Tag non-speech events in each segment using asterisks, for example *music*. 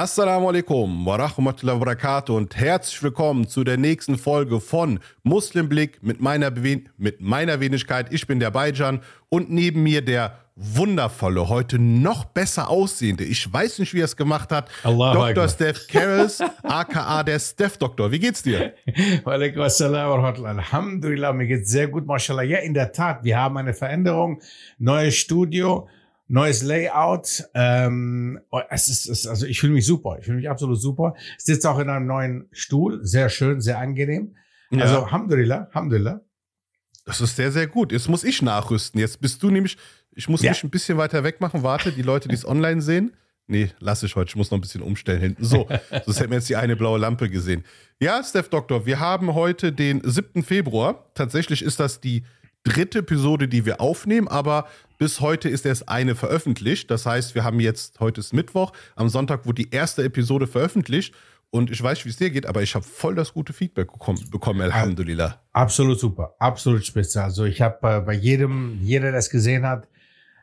Assalamu alaikum wa rahmatullahi wa barakatuh und herzlich willkommen zu der nächsten Folge von Muslimblick mit meiner, Bewen mit meiner Wenigkeit. Ich bin der Bayjan und neben mir der wundervolle, heute noch besser aussehende, ich weiß nicht, wie er es gemacht hat, Allahu Dr. Akbar. Steph Karras, aka der Steph Doktor. Wie geht's dir? *laughs* Walaikum assalam wa rahmatullah. Alhamdulillah, mir geht's sehr gut, mashallah. Ja, in der Tat, wir haben eine Veränderung, neues Studio, neues Layout. Ähm, oh, es ist, es, also ich fühle mich super, ich fühle mich absolut super. Sitze auch in einem neuen Stuhl, sehr schön, sehr angenehm. Ja. Also Alhamdulillah, Alhamdulillah. Das ist sehr, sehr gut. Jetzt muss ich nachrüsten. Jetzt bist du nämlich, ich muss Ja. mich ein bisschen weiter weg machen. Warte, die Leute, die es online sehen. Nee, lass ich heute. Ich muss noch ein bisschen umstellen hinten. So, *laughs* sonst hätten wir jetzt die eine blaue Lampe gesehen. Ja, Steph Doktor, wir haben heute den 7. Februar. Tatsächlich ist das die dritte Episode, die wir aufnehmen, aber bis heute ist erst eine veröffentlicht. Das heißt, wir haben jetzt, heute ist Mittwoch, am Sonntag wurde die erste Episode veröffentlicht. Und ich weiß, wie es dir geht, aber ich habe voll das gute Feedback bekommen, bekommen Alhamdulillah. Absolut super, absolut spitze. Also ich habe äh, bei jedem, jeder, der es gesehen hat,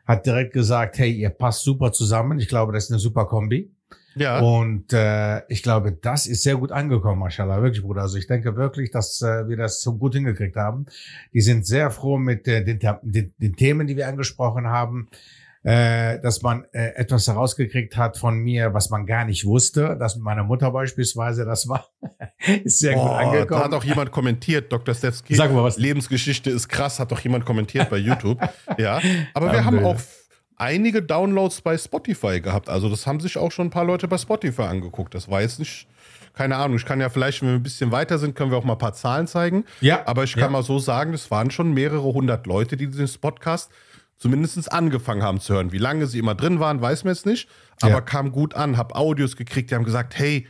hat direkt gesagt, hey, ihr passt super zusammen. Ich glaube, das ist eine super Kombi. Ja. Und äh, ich glaube, das ist sehr gut angekommen, Mashallah, wirklich, Bruder. Also ich denke wirklich, dass äh, wir das so gut hingekriegt haben. Die sind sehr froh mit äh, den, den, den Themen, die wir angesprochen haben, äh, dass man äh, etwas herausgekriegt hat von mir, was man gar nicht wusste. Das mit meiner Mutter beispielsweise, das war *laughs* ist sehr gut Oh, angekommen. Da hat auch jemand kommentiert, Dr. Stefski. Sag mal was. Lebensgeschichte ist krass, hat doch jemand kommentiert bei YouTube. *laughs* ja, aber wir haben auch einige Downloads bei Spotify gehabt. Also das haben sich auch schon ein paar Leute bei Spotify angeguckt. Das war jetzt nicht, keine Ahnung, ich kann ja vielleicht, wenn wir ein bisschen weiter sind, können wir auch mal ein paar Zahlen zeigen. Ja, Aber ich kann ja. mal so sagen, es waren schon mehrere hundert Leute, die diesen Podcast zumindest angefangen haben zu hören. Wie lange sie immer drin waren, weiß man jetzt nicht. Aber Ja. kam gut an, hab Audios gekriegt, die haben gesagt, hey,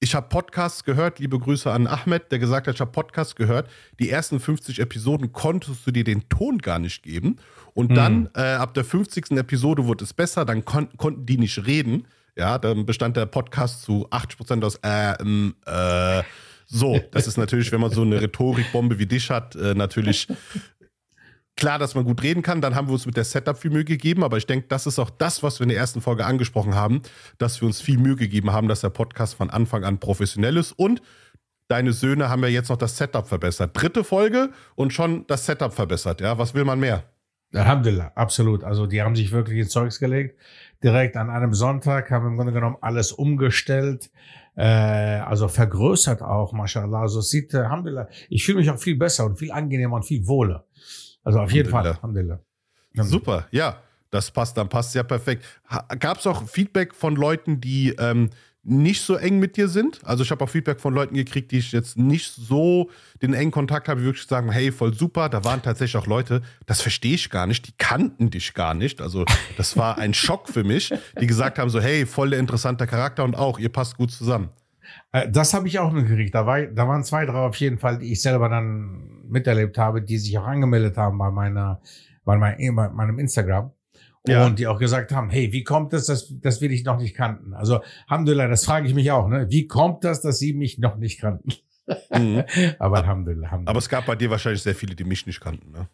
ich habe Podcasts gehört, liebe Grüße an Ahmed, der gesagt hat, ich habe Podcasts gehört. Die ersten 50 Episoden konntest du dir den Ton gar nicht geben. Und Mhm. dann, äh, ab der 50. Episode wurde es besser, dann kon konnten die nicht reden. Ja, dann bestand der Podcast zu 80% aus äh, ähm, äh. So, das ist natürlich, wenn man so eine Rhetorikbombe wie dich hat, äh, natürlich klar, dass man gut reden kann. Dann haben wir uns mit der Setup viel Mühe gegeben, aber ich denke, das ist auch das, was wir in der ersten Folge angesprochen haben, dass wir uns viel Mühe gegeben haben, dass der Podcast von Anfang an professionell ist und deine Söhne haben ja jetzt noch das Setup verbessert. Dritte Folge und schon das Setup verbessert. Ja, was will man mehr? Alhamdulillah, absolut. Also die haben sich wirklich ins Zeugs gelegt. Direkt an einem Sonntag haben im Grunde genommen alles umgestellt, äh, also vergrößert auch, mashallah. Also es sieht, äh, Alhamdulillah, ich fühle mich auch viel besser und viel angenehmer und viel wohler. Also auf jeden Fall, Alhamdulillah. Super, ja, das passt, dann passt ja perfekt. Gab es auch Feedback von Leuten, die ähm, nicht so eng mit dir sind? Also ich habe auch Feedback von Leuten gekriegt, die ich jetzt nicht so den engen Kontakt habe, die wirklich sagen, hey, voll super. Da waren tatsächlich auch Leute, das verstehe ich gar nicht, die kannten dich gar nicht. Also das war ein Schock für mich, die gesagt haben so, hey, voll der interessante Charakter und auch, ihr passt gut zusammen. Äh, Das habe ich auch noch gekriegt. Da, war, da waren zwei, drei auf jeden Fall, die ich selber dann miterlebt habe, die sich auch angemeldet haben bei meiner, bei mein- bei meinem Instagram. Ja. Und die auch gesagt haben, hey, wie kommt es, dass, dass wir dich noch nicht kannten? Also, Alhamdulillah, das frage ich mich auch, ne? Wie kommt das, dass sie mich noch nicht kannten? Mhm. *laughs* Aber Alhamdulillah, Alhamdulillah. Aber es gab bei dir wahrscheinlich sehr viele, die mich nicht kannten. Ne?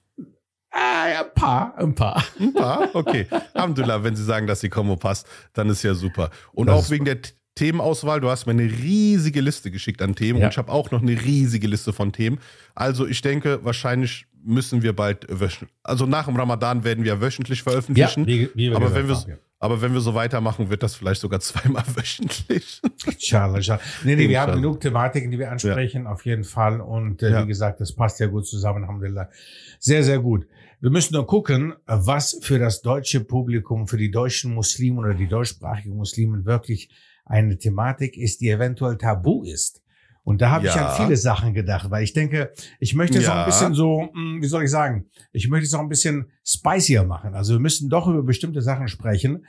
ah, ja, ein paar, ein paar. Ein paar? Okay. Alhamdulillah, wenn Sie sagen, dass die Kombo passt, dann ist ja super. Und Das auch wegen der Themenauswahl, du hast mir eine riesige Liste geschickt an Themen Ja. und ich habe auch noch eine riesige Liste von Themen. Also ich denke, wahrscheinlich müssen wir bald wöchentlich, also nach dem Ramadan werden wir wöchentlich veröffentlichen. wie, wie wir aber, wenn wir, haben, ja. aber wenn wir so weitermachen, wird das vielleicht sogar *laughs* zweimal wöchentlich. Inshallah, inshallah. Nee, nee, wir haben genug Thematiken, die wir ansprechen, auf jeden Fall. Und äh, Ja. wie gesagt, das passt ja gut zusammen, Alhamdulillah. Sehr, sehr gut. Wir müssen nur gucken, was für das deutsche Publikum, für die deutschen Muslimen oder die deutschsprachigen Muslimen wirklich eine Thematik ist, die eventuell tabu ist. Und da habe ich Ja. an viele Sachen gedacht, weil ich denke, ich möchte es auch Ja. ein bisschen so, mh, wie soll ich sagen, ich möchte es auch ein bisschen spicier machen. Also wir müssen doch über bestimmte Sachen sprechen,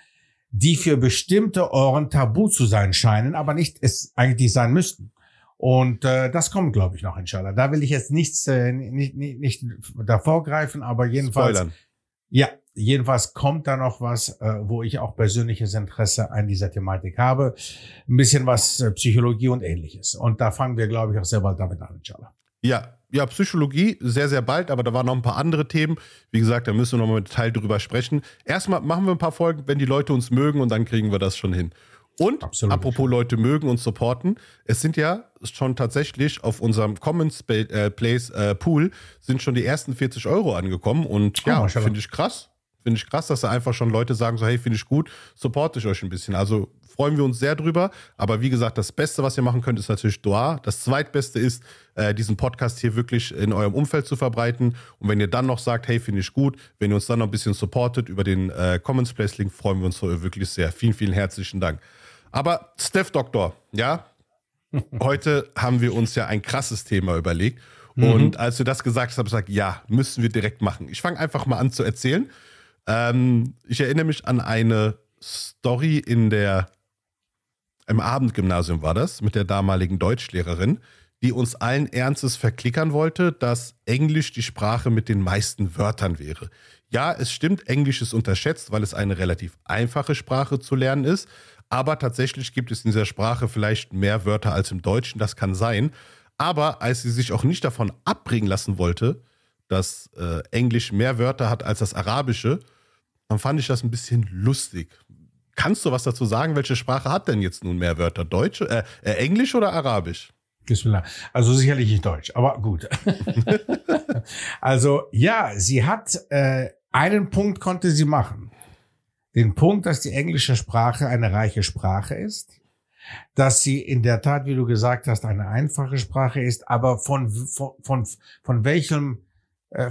die für bestimmte Ohren tabu zu sein scheinen, aber nicht es eigentlich sein müssten. Und äh, das kommt, glaube ich, noch, inshallah. Da will ich jetzt nichts, äh, nicht, nicht, nicht davor greifen, aber jedenfalls, Spoilern. ja, jedenfalls kommt da noch was, äh, wo ich auch persönliches Interesse an dieser Thematik habe. Ein bisschen was äh, Psychologie und ähnliches. Und da fangen wir, glaube ich, auch sehr bald damit an, inshallah. Ja, ja, Psychologie sehr, sehr bald, aber da waren noch ein paar andere Themen. Wie gesagt, da müssen wir noch mal im Detail drüber sprechen. Erstmal machen wir ein paar Folgen, wenn die Leute uns mögen und dann kriegen wir das schon hin. Und Absolut. apropos Leute mögen und supporten, es sind ja schon tatsächlich auf unserem Commons äh, Place äh, Pool sind schon die ersten 40 Euro angekommen und oh, ja, finde ich krass. Finde ich krass, dass da einfach schon Leute sagen so, hey, finde ich gut, supporte ich euch ein bisschen. Also freuen wir uns sehr drüber. Aber wie gesagt, das Beste, was ihr machen könnt, ist natürlich Doa. Das Zweitbeste ist, äh, diesen Podcast hier wirklich in eurem Umfeld zu verbreiten. Und wenn ihr dann noch sagt, hey, finde ich gut, wenn ihr uns dann noch ein bisschen supportet über den äh, Commons Place Link, freuen wir uns wirklich sehr. Vielen, vielen herzlichen Dank. Aber Steph Doktor, ja, *laughs* heute haben wir uns ja ein krasses Thema überlegt. Mhm. Und als du das gesagt hast, habe ich gesagt, ja, müssen wir direkt machen. Ich fange einfach mal an zu erzählen. Ähm, ich erinnere mich an eine Story in der, im Abendgymnasium war das, mit der damaligen Deutschlehrerin, die uns allen Ernstes verklickern wollte, dass Englisch die Sprache mit den meisten Wörtern wäre. Ja, es stimmt, Englisch ist unterschätzt, weil es eine relativ einfache Sprache zu lernen ist. Aber tatsächlich gibt es in dieser Sprache vielleicht mehr Wörter als im Deutschen, das kann sein. Aber als sie sich auch nicht davon abbringen lassen wollte, dass äh, Englisch mehr Wörter hat als das Arabische, dann fand ich das ein bisschen lustig. Kannst du was dazu sagen? Welche Sprache hat denn jetzt nun mehr Wörter? Deutsch, äh, äh, Englisch oder Arabisch? Also sicherlich nicht Deutsch, aber gut. *laughs* also ja, sie hat äh, einen Punkt konnte sie machen. Den Punkt, dass die englische Sprache eine reiche Sprache ist, dass sie in der Tat, wie du gesagt hast, eine einfache Sprache ist, aber von von von, von welchem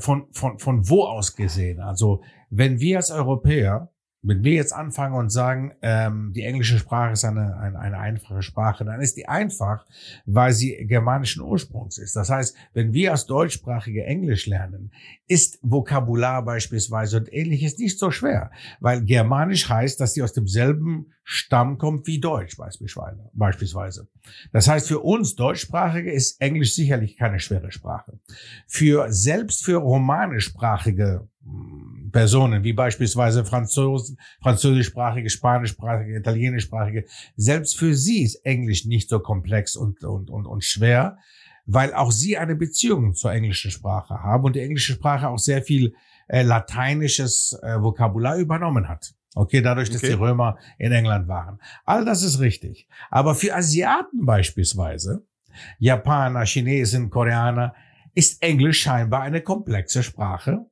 von, von, von wo aus gesehen? Also wenn wir als Europäer wenn wir jetzt anfangen und sagen, ähm, die englische Sprache ist eine, eine, eine einfache Sprache, dann ist die einfach, weil sie germanischen Ursprungs ist. Das heißt, wenn wir als Deutschsprachige Englisch lernen, ist Vokabular beispielsweise und ähnliches nicht so schwer, weil Germanisch heißt, dass sie aus demselben Stamm kommt wie Deutsch beispielsweise. Das heißt, für uns Deutschsprachige ist Englisch sicherlich keine schwere Sprache. Für selbst für romanischsprachige Personen, wie beispielsweise Franzos, französischsprachige, spanischsprachige, italienischsprachige, selbst für sie ist Englisch nicht so komplex und, und, und, und schwer, weil auch sie eine Beziehung zur englischen Sprache haben und die englische Sprache auch sehr viel äh, lateinisches äh, Vokabular übernommen hat. Okay, dadurch, dass okay. die Römer in England waren. All das ist richtig. Aber für Asiaten beispielsweise, Japaner, Chinesen, Koreaner, ist Englisch scheinbar eine komplexe Sprache,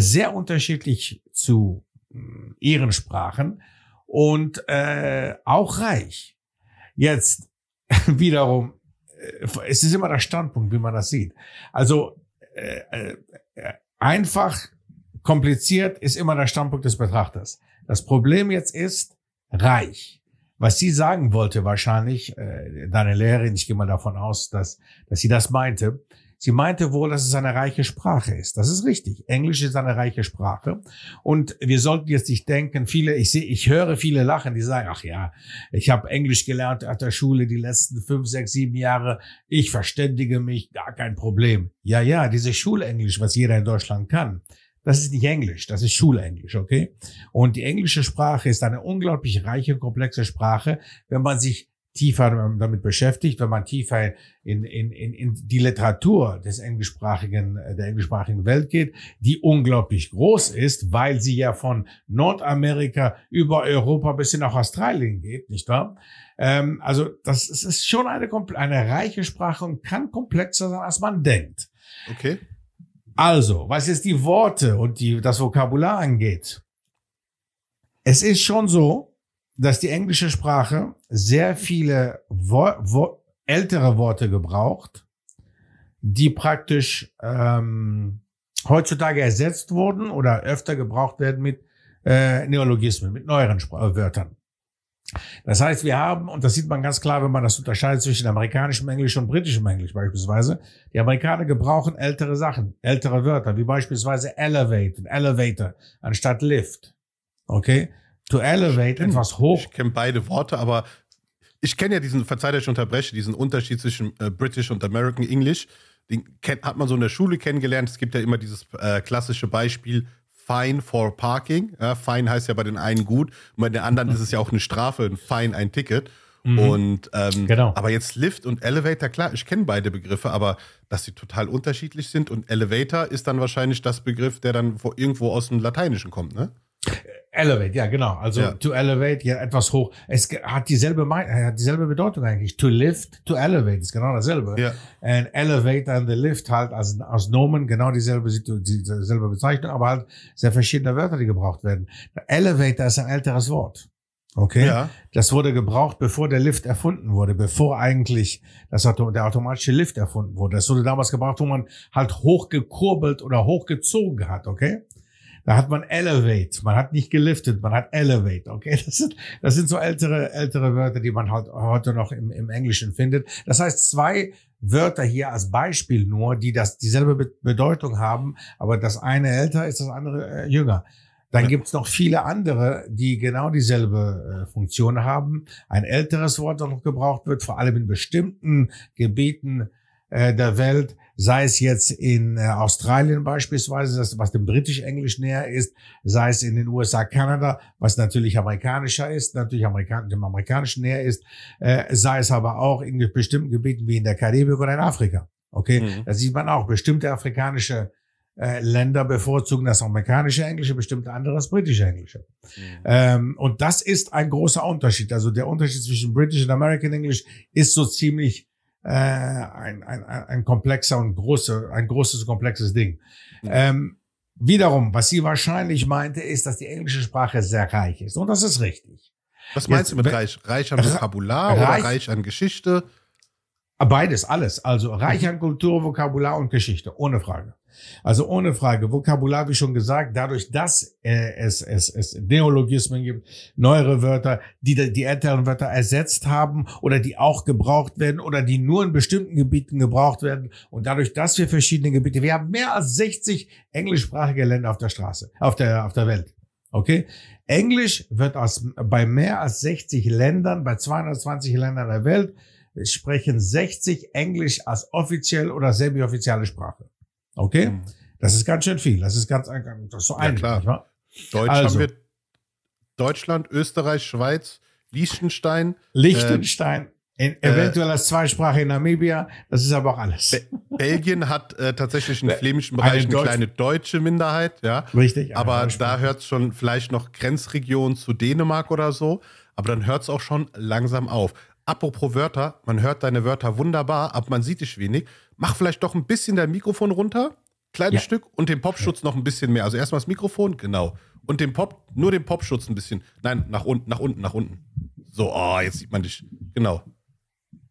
sehr unterschiedlich zu hm, ihren Sprachen und äh, auch reich. Jetzt *laughs* wiederum, äh, es ist immer der Standpunkt, wie man das sieht. Also äh, äh, einfach kompliziert ist immer der Standpunkt des Betrachters. Das Problem jetzt ist reich. Was sie sagen wollte wahrscheinlich, äh, deine Lehrerin, ich gehe mal davon aus, dass, dass sie das meinte, Sie meinte wohl, dass es eine reiche Sprache ist. Das ist richtig. Englisch ist eine reiche Sprache. Und wir sollten jetzt nicht denken, viele, ich sehe, ich höre viele lachen, die sagen, ach ja, ich habe Englisch gelernt at der Schule die letzten fünf, sechs, sieben Jahre. Ich verständige mich, gar kein Problem. Ja, ja, dieses Schulenglisch, was jeder in Deutschland kann. Das ist nicht Englisch, das ist Schulenglisch, okay? Und die englische Sprache ist eine unglaublich reiche, komplexe Sprache, wenn man sich tiefer damit beschäftigt, wenn man tiefer in, in, in, in die Literatur des englischsprachigen, der englischsprachigen Welt geht, die unglaublich groß ist, weil sie ja von Nordamerika über Europa bis hin nach Australien geht, nicht wahr? Ähm, also das, das ist schon eine, eine reiche Sprache und kann komplexer sein, als man denkt. Okay. Also, was jetzt die Worte und die, das Vokabular angeht, es ist schon so, dass die englische Sprache sehr viele Wo Wo ältere Worte gebraucht, die praktisch ähm, heutzutage ersetzt wurden oder öfter gebraucht werden mit äh, Neologismen, mit neueren Spr Wörtern. Das heißt, wir haben, und das sieht man ganz klar, wenn man das unterscheidet zwischen amerikanischem Englisch und britischem Englisch beispielsweise, die Amerikaner gebrauchen ältere Sachen, ältere Wörter, wie beispielsweise elevate, elevator, anstatt lift. Okay? To elevate, Stimmt. etwas hoch. Ich kenne beide Worte, aber ich kenne ja diesen, verzeiht, ich unterbreche, diesen Unterschied zwischen äh, British und American English. Den kennt, hat man so in der Schule kennengelernt. Es gibt ja immer dieses äh, klassische Beispiel, Fine for Parking. Ja, fine heißt ja bei den einen gut, und bei den anderen ist es ja auch eine Strafe, ein Fine, ein Ticket. Mhm. Und ähm, genau. aber jetzt Lift und Elevator, klar, ich kenne beide Begriffe, aber dass sie total unterschiedlich sind und Elevator ist dann wahrscheinlich das Begriff, der dann irgendwo aus dem Lateinischen kommt, ne? Elevate, ja, genau. Also Ja. to elevate, ja, etwas hoch. Es hat dieselbe, äh, hat dieselbe Bedeutung eigentlich. To lift, to elevate, ist genau dasselbe. Ja. And elevate and the lift halt als, als Nomen genau dieselbe, dieselbe Bezeichnung, aber halt sehr verschiedene Wörter, die gebraucht werden. Elevator ist ein älteres Wort. Okay? Ja. Das wurde gebraucht, bevor der Lift erfunden wurde, bevor eigentlich das der automatische Lift erfunden wurde. Das wurde damals gebraucht, wo man halt hochgekurbelt oder hochgezogen hat, okay? Da hat man elevate, man hat nicht geliftet, man hat elevate, okay? Das sind, das sind so ältere, ältere Wörter, die man halt heute noch im, im Englischen findet. Das heißt, zwei Wörter hier als Beispiel nur, die das dieselbe Be- Bedeutung haben, aber das eine älter ist, das andere äh, jünger. Dann gibt's noch viele andere, die genau dieselbe äh, Funktion haben. Ein älteres Wort, das noch gebraucht wird, vor allem in bestimmten Gebieten äh, der Welt, sei es jetzt in äh, Australien beispielsweise, das, was dem britisch-englisch näher ist, sei es in den USA, Kanada, was natürlich amerikanischer ist, natürlich Amerikan dem amerikanischen näher ist, äh, sei es aber auch in bestimmten Gebieten wie in der Karibik oder in Afrika. Okay, Mhm. da sieht man auch bestimmte afrikanische äh, Länder bevorzugen das amerikanische Englische, bestimmte andere das britische Englische. Ähm, und das ist ein großer Unterschied. Also der Unterschied zwischen British und American English ist so ziemlich ein, ein, ein ein komplexer und große, ein großes, komplexes Ding. Ähm, wiederum, was sie wahrscheinlich meinte, ist, dass die englische Sprache sehr reich ist. Und das ist richtig. Was meinst Jetzt, du mit reich? Reich an Vokabular reich- oder reich an Geschichte? Beides, alles. Also reich an Kultur, Vokabular und Geschichte, ohne Frage. Also ohne Frage. Vokabular, wie schon gesagt, dadurch, dass äh, es, es, es Neologismen gibt, neuere Wörter, die die älteren Wörter ersetzt haben oder die auch gebraucht werden oder die nur in bestimmten Gebieten gebraucht werden. Und dadurch, dass wir verschiedene Gebiete, wir haben mehr als 60 englischsprachige Länder auf der Straße, auf der, auf der Welt. Okay? Englisch wird aus, bei mehr als 60 Ländern, bei 220 Ländern der Welt, sprechen 60 Englisch als offiziell oder semi-offizielle Sprache. Okay? Mhm. Das ist ganz schön viel. Das ist ganz, das ist so Ja, klar. nicht? Deutsch Also. haben wir Deutschland, Österreich, Schweiz, Liechtenstein, Liechtenstein, Äh, in, eventuell als Zweisprache in Namibia, das ist aber auch alles. Be Belgien hat äh, tatsächlich im Be- flämischen Bereich eine eine, Deutsch- kleine deutsche Minderheit, ja. Richtig. Aber da hört es schon vielleicht noch Grenzregion zu Dänemark oder so. Aber dann hört es auch schon langsam auf. Apropos Wörter, man hört deine Wörter wunderbar, aber man sieht dich wenig. Mach vielleicht doch ein bisschen dein Mikrofon runter, kleines Ja. Stück, und den Popschutz noch ein bisschen mehr. Also erstmal das Mikrofon, genau. Und den Pop, nur den Popschutz ein bisschen. Nein, nach unten, nach unten, nach unten. So, oh, jetzt sieht man dich. Genau.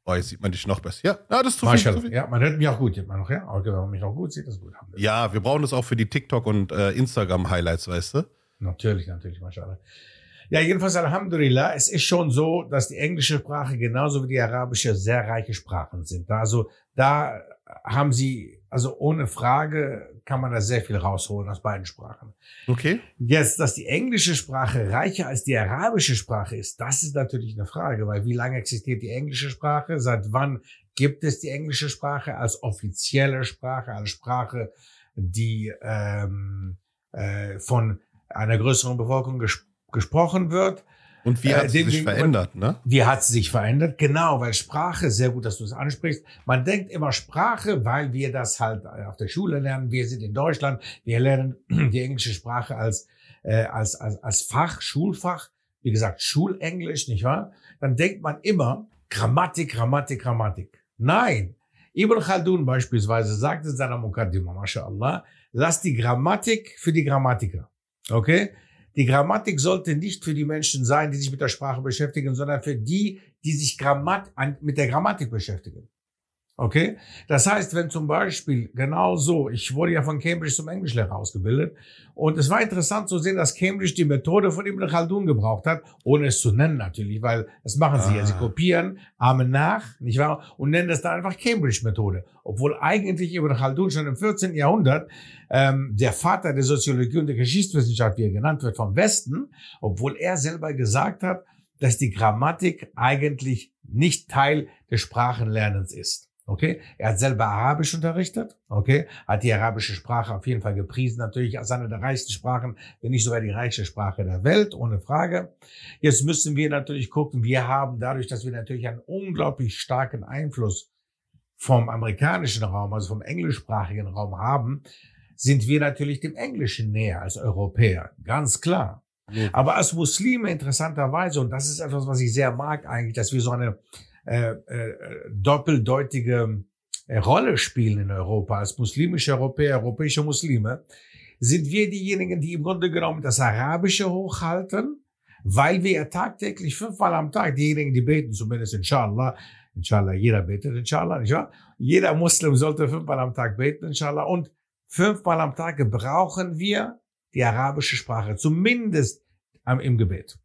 Oh, jetzt sieht man dich noch besser. Ja, ja das ist zu viel. Marshall, Zu viel. ja, man hört mich auch gut, immer noch, ja. Okay, wenn man mich auch gut sieht, ist gut. Ja, wir brauchen das auch für die TikTok- und äh, Instagram-Highlights, weißt du? Natürlich, natürlich, mashallah. Ja, jedenfalls Alhamdulillah, es ist schon so, dass die englische Sprache genauso wie die arabische sehr reiche Sprachen sind. Also da haben sie, also ohne Frage kann man da sehr viel rausholen aus beiden Sprachen. Okay. Jetzt, dass die englische Sprache reicher als die arabische Sprache ist, das ist natürlich eine Frage, weil wie lange existiert die englische Sprache? Seit wann gibt es die englische Sprache als offizielle Sprache, als Sprache, die ähm, äh, von einer größeren Bevölkerung ges gesprochen wird? Und wie Äh, hat sie dem sich verändert, ne? Wie hat sie sich verändert? Genau, weil Sprache, sehr gut, dass du es ansprichst. Man denkt immer Sprache, weil wir das halt äh, auf der Schule lernen. Wir sind in Deutschland. Wir lernen *clears throat* die englische Sprache als, äh, als, als, als Fach, Schulfach. Wie gesagt, Schulenglisch, nicht wahr? Dann denkt man immer Grammatik, Grammatik, Grammatik. Nein. Ibn Khaldun beispielsweise sagt in seiner Mukaddima, mashallah, lass die Grammatik für die Grammatiker. Okay? Die Grammatik sollte nicht für die Menschen sein, die sich mit der Sprache beschäftigen, sondern für die, die sich Grammat mit der Grammatik beschäftigen. Okay? Das heißt, wenn zum Beispiel genau so, ich wurde ja von Cambridge zum Englischlehrer ausgebildet und es war interessant zu sehen, dass Cambridge die Methode von Ibn Khaldun gebraucht hat, ohne es zu nennen natürlich, weil das machen sie ja. Sie Ah. kopieren, ahmen nach, nicht wahr? Und nennen das dann einfach Cambridge-Methode. Obwohl eigentlich Ibn Khaldun schon im 14. Jahrhundert ähm, der Vater der Soziologie und der Geschichtswissenschaft, wie er genannt wird, vom Westen, obwohl er selber gesagt hat, dass die Grammatik eigentlich nicht Teil des Sprachenlernens ist. Okay, er hat selber Arabisch unterrichtet. Okay, hat die arabische Sprache auf jeden Fall gepriesen, natürlich als eine der reichsten Sprachen, wenn nicht sogar die reichste Sprache der Welt, ohne Frage. Jetzt müssen wir natürlich gucken, wir haben dadurch, dass wir natürlich einen unglaublich starken Einfluss vom amerikanischen Raum, also vom englischsprachigen Raum haben, sind wir natürlich dem Englischen näher als Europäer, ganz klar. Aber als Muslime interessanterweise, und das ist etwas, was ich sehr mag eigentlich, dass wir so eine äh, äh, doppeldeutige äh, Rolle spielen in Europa, als muslimische Europäer, europäische Muslime, sind wir diejenigen, die im Grunde genommen das Arabische hochhalten, weil wir tagtäglich fünfmal am Tag, diejenigen, die beten, zumindest inshallah, inshallah, jeder betet, inshallah, nicht wahr? Jeder Muslim sollte fünfmal am Tag beten, inshallah, und fünfmal am Tag gebrauchen wir die arabische Sprache, zumindest im Gebet.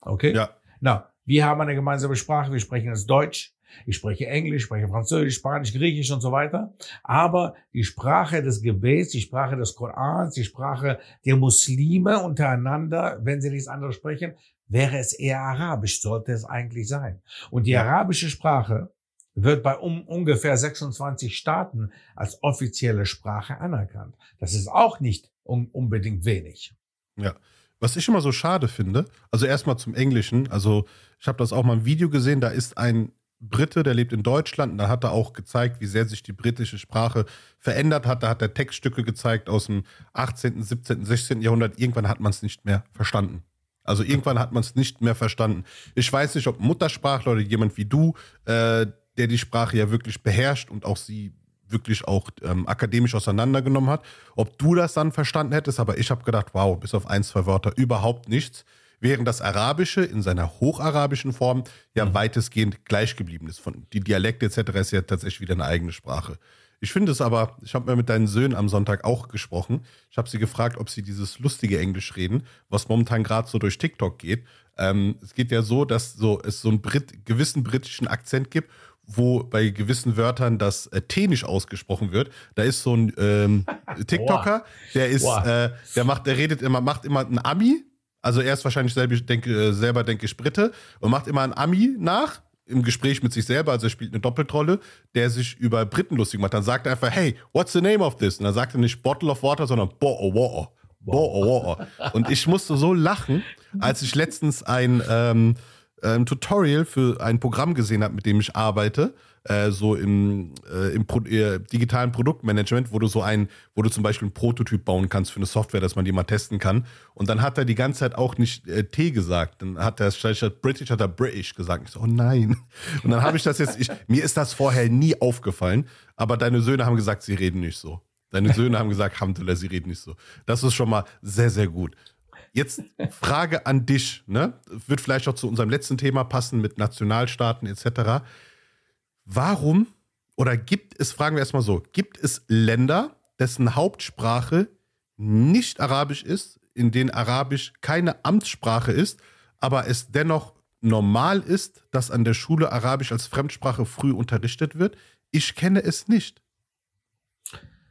Okay? Ja. Na, wir haben eine gemeinsame Sprache, wir sprechen das Deutsch, ich spreche Englisch, spreche Französisch, Spanisch, Griechisch und so weiter. Aber die Sprache des Gebets, die Sprache des Korans, die Sprache der Muslime untereinander, wenn sie nichts anderes sprechen, wäre es eher Arabisch, sollte es eigentlich sein. Und die arabische Sprache wird bei um, ungefähr 26 Staaten als offizielle Sprache anerkannt. Das ist auch nicht un unbedingt wenig. Ja. Was ich immer so schade finde, also erstmal zum Englischen, also ich habe das auch mal im Video gesehen, da ist ein Brite, der lebt in Deutschland, und da hat er auch gezeigt, wie sehr sich die britische Sprache verändert hat. Da hat er Textstücke gezeigt aus dem 18., 17., 16. Jahrhundert. Irgendwann hat man es nicht mehr verstanden. Also irgendwann hat man es nicht mehr verstanden. Ich weiß nicht, ob Muttersprachler oder jemand wie du, äh, der die Sprache ja wirklich beherrscht und auch sie wirklich auch ähm, akademisch auseinandergenommen hat, ob du das dann verstanden hättest, aber ich habe gedacht, wow, bis auf ein, zwei Wörter überhaupt nichts, während das Arabische in seiner hocharabischen Form ja mhm. weitestgehend gleich geblieben ist. Von, die Dialekte etc. ist ja tatsächlich wieder eine eigene Sprache. Ich finde es aber, ich habe mir mit deinen Söhnen am Sonntag auch gesprochen. Ich habe sie gefragt, ob sie dieses lustige Englisch reden, was momentan gerade so durch TikTok geht. Ähm, es geht ja so, dass so, es so einen Brit gewissen britischen Akzent gibt wo bei gewissen Wörtern das äh, T nicht ausgesprochen wird. Da ist so ein ähm, *laughs* TikToker, der ist, äh, der macht, der redet immer, macht immer ein Ami. Also er ist wahrscheinlich selber, denke, äh, selber, denke ich, Brite und macht immer ein Ami nach im Gespräch mit sich selber, also er spielt eine Doppeltrolle, der sich über Briten lustig macht. Dann sagt er einfach, hey, what's the name of this? Und dann sagt er nicht Bottle of Water, sondern Bo -o -o -o. Bo -o -o. Und ich musste so lachen, als ich letztens ein ähm, ein Tutorial für ein Programm gesehen habe, mit dem ich arbeite, äh, so im, äh, im Pro äh, digitalen Produktmanagement, wo du so ein, wo du zum Beispiel einen Prototyp bauen kannst für eine Software, dass man die mal testen kann. Und dann hat er die ganze Zeit auch nicht äh, T gesagt. Dann hat er statt British hat er British gesagt. Ich so, oh nein. *laughs* Und dann habe ich das jetzt, ich, mir ist das vorher nie aufgefallen, aber deine Söhne haben gesagt, sie reden nicht so. Deine Söhne haben gesagt, Hamdullah, sie reden nicht so. Das ist schon mal sehr, sehr gut. Jetzt Frage an dich, ne? Wird vielleicht auch zu unserem letzten Thema passen mit Nationalstaaten etc. Warum oder gibt es, fragen wir erstmal so, gibt es Länder, dessen Hauptsprache nicht Arabisch ist, in denen Arabisch keine Amtssprache ist, aber es dennoch normal ist, dass an der Schule Arabisch als Fremdsprache früh unterrichtet wird? Ich kenne es nicht.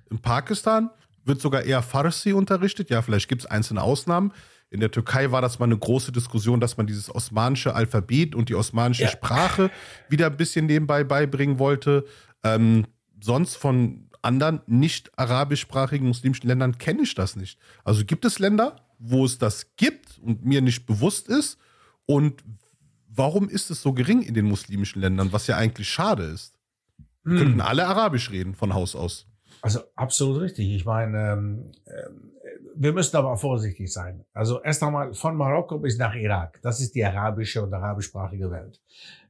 In Pakistan wird sogar eher Farsi unterrichtet. Ja, vielleicht gibt es einzelne Ausnahmen. In der Türkei war das mal eine große Diskussion, dass man dieses osmanische Alphabet und die osmanische ja. Sprache wieder ein bisschen nebenbei beibringen wollte. Ähm, sonst von anderen nicht arabischsprachigen muslimischen Ländern kenne ich das nicht. Also gibt es Länder, wo es das gibt und mir nicht bewusst ist? Und warum ist es so gering in den muslimischen Ländern, was ja eigentlich schade ist? Hm. Könnten alle Arabisch reden von Haus aus. Also absolut richtig. Ich meine, ähm, wir müssen aber vorsichtig sein. Also erst einmal von Marokko bis nach Irak. Das ist die arabische und arabischsprachige Welt.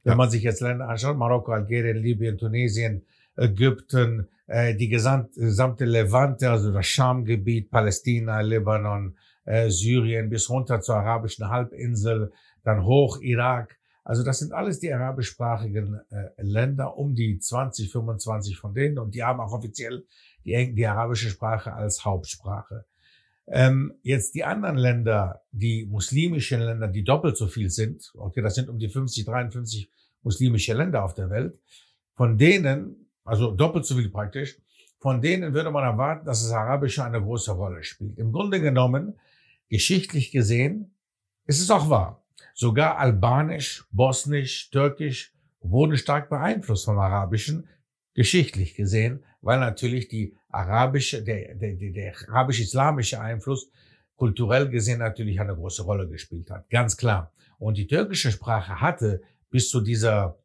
Wenn ja. man sich jetzt Länder anschaut, Marokko, Algerien, Libyen, Tunesien, Ägypten, äh, die gesamte Levante, also das Schamgebiet, Palästina, Libanon, äh, Syrien bis runter zur arabischen Halbinsel, dann hoch Irak. Also das sind alles die arabischsprachigen äh, Länder, um die 20, 25 von denen. Und die haben auch offiziell die, die arabische Sprache als Hauptsprache. Ähm, jetzt die anderen Länder, die muslimischen Länder, die doppelt so viel sind, okay, das sind um die 50, 53 muslimische Länder auf der Welt, von denen, also doppelt so viel praktisch, von denen würde man erwarten, dass das Arabische eine große Rolle spielt. Im Grunde genommen, geschichtlich gesehen, ist es auch wahr. Sogar Albanisch, Bosnisch, Türkisch wurden stark beeinflusst vom Arabischen, geschichtlich gesehen, weil natürlich die arabische, der, der, der arabisch-islamische Einfluss kulturell gesehen natürlich eine große Rolle gespielt hat. Ganz klar. Und die türkische Sprache hatte bis zu dieser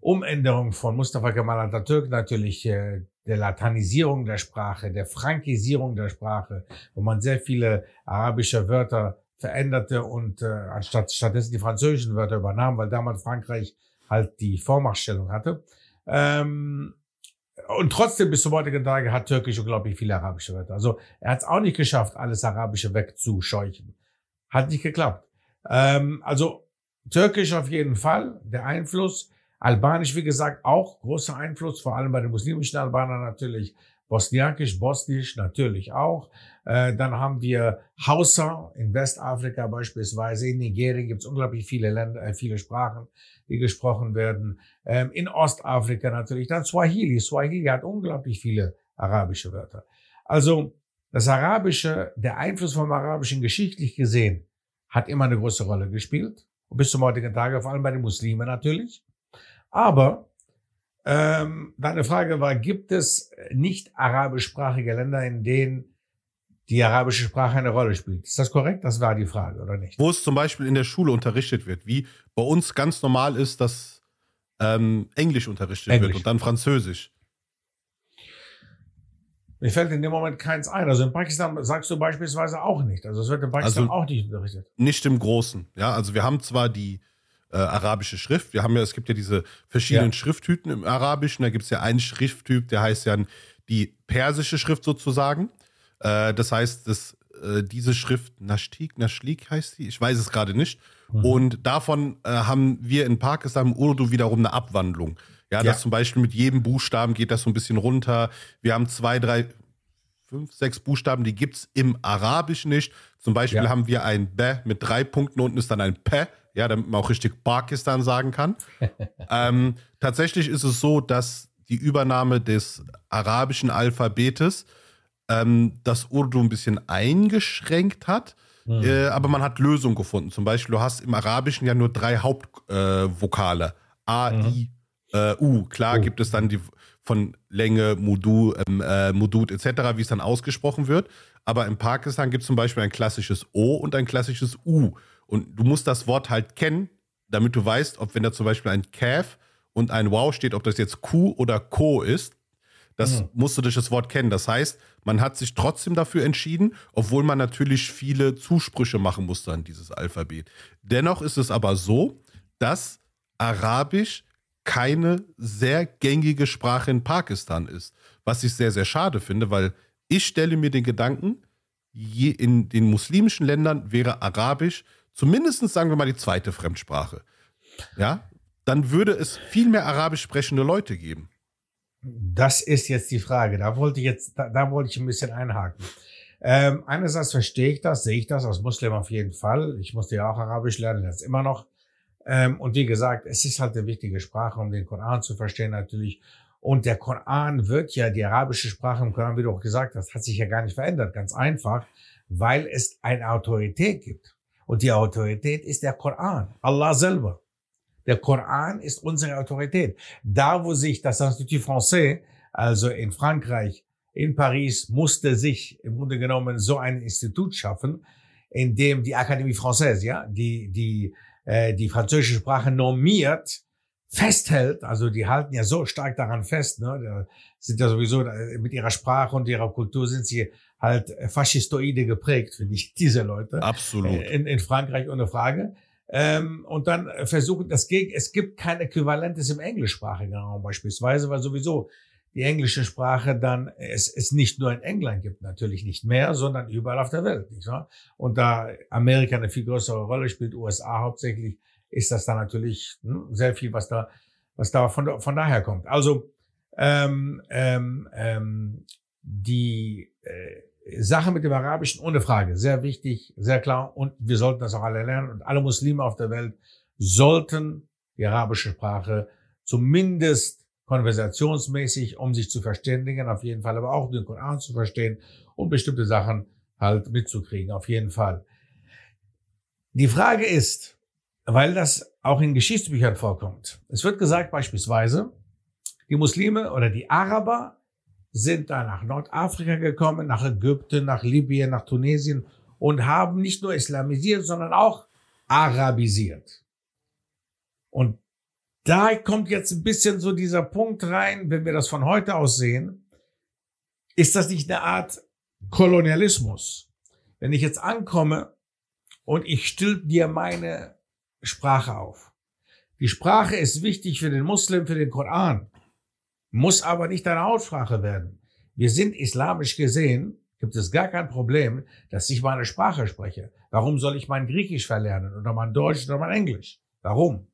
Umänderung von Mustafa Kemal Atatürk natürlich äh, der Latanisierung der Sprache, der Frankisierung der Sprache, wo man sehr viele arabische Wörter veränderte und äh, anstatt stattdessen die französischen Wörter übernahm, weil damals Frankreich halt die Vormachtstellung hatte. Ähm, und trotzdem bis zum heutigen Tage hat Türkisch unglaublich viele arabische Wörter. Also er hat es auch nicht geschafft, alles Arabische wegzuscheuchen. Hat nicht geklappt. Ähm, also Türkisch auf jeden Fall, der Einfluss. Albanisch, wie gesagt, auch großer Einfluss, vor allem bei den muslimischen Albanern natürlich. Bosniakisch, Bosnisch natürlich auch. Äh, dann haben wir Hausa in Westafrika beispielsweise. In Nigerien gibt es unglaublich viele Länder, äh, viele Sprachen, die gesprochen werden. Ähm, in Ostafrika natürlich. Dann Swahili. Swahili hat unglaublich viele arabische Wörter. Also das Arabische, der Einfluss vom Arabischen geschichtlich gesehen, hat immer eine große Rolle gespielt. Und bis zum heutigen Tage, vor allem bei den Muslimen natürlich. Aber ähm, deine Frage war, gibt es nicht arabischsprachige Länder, in denen die arabische Sprache eine Rolle spielt? Ist das korrekt? Das war die Frage, oder nicht? Wo es zum Beispiel in der Schule unterrichtet wird, wie bei uns ganz normal ist, dass ähm, Englisch unterrichtet Englisch. wird und dann Französisch. Mir fällt in dem Moment keins ein. Also in Pakistan sagst du beispielsweise auch nicht. Also es wird in Pakistan also auch nicht unterrichtet. Nicht im Großen. Ja, also wir haben zwar die äh, arabische Schrift. Wir haben ja, es gibt ja diese verschiedenen ja. Schrifttypen im Arabischen. Da gibt es ja einen Schrifttyp, der heißt ja die persische Schrift sozusagen. Äh, das heißt, das, äh, diese Schrift Nashtik, Nashlik heißt die, ich weiß es gerade nicht. Mhm. Und davon äh, haben wir in Pakistan im Urdu wiederum eine Abwandlung. Ja, ja, das zum Beispiel mit jedem Buchstaben geht das so ein bisschen runter. Wir haben zwei, drei, fünf, sechs Buchstaben, die gibt es im Arabischen nicht. Zum Beispiel ja. haben wir ein B mit drei Punkten, unten ist dann ein P ja, damit man auch richtig Pakistan sagen kann. *laughs* ähm, tatsächlich ist es so, dass die Übernahme des arabischen Alphabetes ähm, das Urdu ein bisschen eingeschränkt hat. Mhm. Äh, aber man hat Lösungen gefunden. Zum Beispiel, du hast im Arabischen ja nur drei Hauptvokale. Äh, A, mhm. I, äh, U. Klar oh. gibt es dann die von Länge, Mudu, ähm, äh, Mudud etc., wie es dann ausgesprochen wird. Aber in Pakistan gibt es zum Beispiel ein klassisches O und ein klassisches U. Und du musst das Wort halt kennen, damit du weißt, ob wenn da zum Beispiel ein Calf und ein Wow steht, ob das jetzt Q oder Co ist. Das mhm. musst du durch das Wort kennen. Das heißt, man hat sich trotzdem dafür entschieden, obwohl man natürlich viele Zusprüche machen musste an dieses Alphabet. Dennoch ist es aber so, dass Arabisch keine sehr gängige Sprache in Pakistan ist. Was ich sehr, sehr schade finde, weil ich stelle mir den Gedanken, in den muslimischen Ländern wäre Arabisch zumindest sagen wir mal die zweite Fremdsprache, ja, dann würde es viel mehr arabisch sprechende Leute geben. Das ist jetzt die Frage. Da wollte ich jetzt, da, da wollte ich ein bisschen einhaken. Ähm, einerseits verstehe ich das, sehe ich das als Muslim auf jeden Fall. Ich musste ja auch Arabisch lernen, jetzt immer noch. Ähm, und wie gesagt, es ist halt eine wichtige Sprache, um den Koran zu verstehen natürlich. Und der Koran wird ja, die arabische Sprache im Koran, wie du auch gesagt hast, hat sich ja gar nicht verändert. Ganz einfach, weil es eine Autorität gibt. Und die Autorität ist der Koran, Allah selber. Der Koran ist unsere Autorität. Da, wo sich das Institut Français, also in Frankreich, in Paris, musste sich im Grunde genommen so ein Institut schaffen, in dem die Akademie Française, ja, die, die, äh, die französische Sprache normiert, festhält, also die halten ja so stark daran fest, ne, sind ja sowieso mit ihrer Sprache und ihrer Kultur sind sie halt faschistoide geprägt, finde ich, *laughs* diese Leute. Absolut. Äh, in, in Frankreich ohne Frage. Ähm, und dann versuchen, das geht, es gibt kein Äquivalentes im englischsprachigen Raum beispielsweise, weil sowieso die englische Sprache dann es, es nicht nur in England gibt, natürlich nicht mehr, sondern überall auf der Welt. Nicht wahr? Und da Amerika eine viel größere Rolle spielt, USA hauptsächlich, ist das dann natürlich hm, sehr viel, was da, was da von, von daher kommt. Also ähm, ähm, ähm, die äh, Sache mit dem Arabischen ohne Frage, sehr wichtig, sehr klar und wir sollten das auch alle lernen und alle Muslime auf der Welt sollten die arabische Sprache zumindest konversationsmäßig, um sich zu verständigen, auf jeden Fall, aber auch den Koran zu verstehen und bestimmte Sachen halt mitzukriegen, auf jeden Fall. Die Frage ist, weil das auch in Geschichtsbüchern vorkommt. Es wird gesagt beispielsweise, die Muslime oder die Araber sind da nach Nordafrika gekommen, nach Ägypten, nach Libyen, nach Tunesien und haben nicht nur islamisiert, sondern auch arabisiert. Und da kommt jetzt ein bisschen so dieser Punkt rein, wenn wir das von heute aus sehen. ist das nicht eine Art Kolonialismus? Wenn ich jetzt ankomme und ich stülp dir meine Sprache auf. Die Sprache ist wichtig für den Muslim, für den Koran, muss aber nicht deine Hauptsprache werden. Wir sind islamisch gesehen, gibt es gar kein Problem, dass ich meine Sprache spreche. Warum soll ich mein Griechisch verlernen oder mein Deutsch oder mein Englisch? Warum?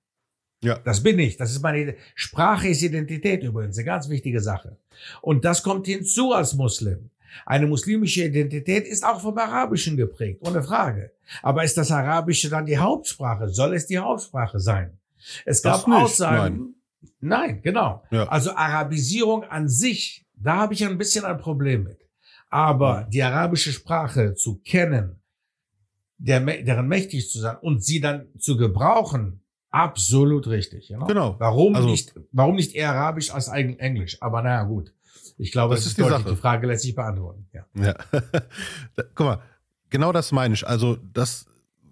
Ja. Das bin ich. Das ist meine Sprache ist Identität übrigens, eine ganz wichtige Sache. Und das kommt hinzu als Muslim. Eine muslimische Identität ist auch vom Arabischen geprägt, ohne Frage. Aber ist das Arabische dann die Hauptsprache? Soll es die Hauptsprache sein? Es gab Aussagen. Nein, genau. Ja. Also Arabisierung an sich, da habe ich ein bisschen ein Problem mit. Aber die arabische Sprache zu kennen, der, deren mächtig zu sein und sie dann zu gebrauchen, absolut richtig. Genau. genau. Warum also, nicht, warum nicht eher Arabisch als Englisch? Aber naja, gut. Ich glaube, das, das ist die deutlich. Sache. Die Frage lässt sich beantworten. Ja. ja. *laughs* Guck mal, genau das meine ich. Also das,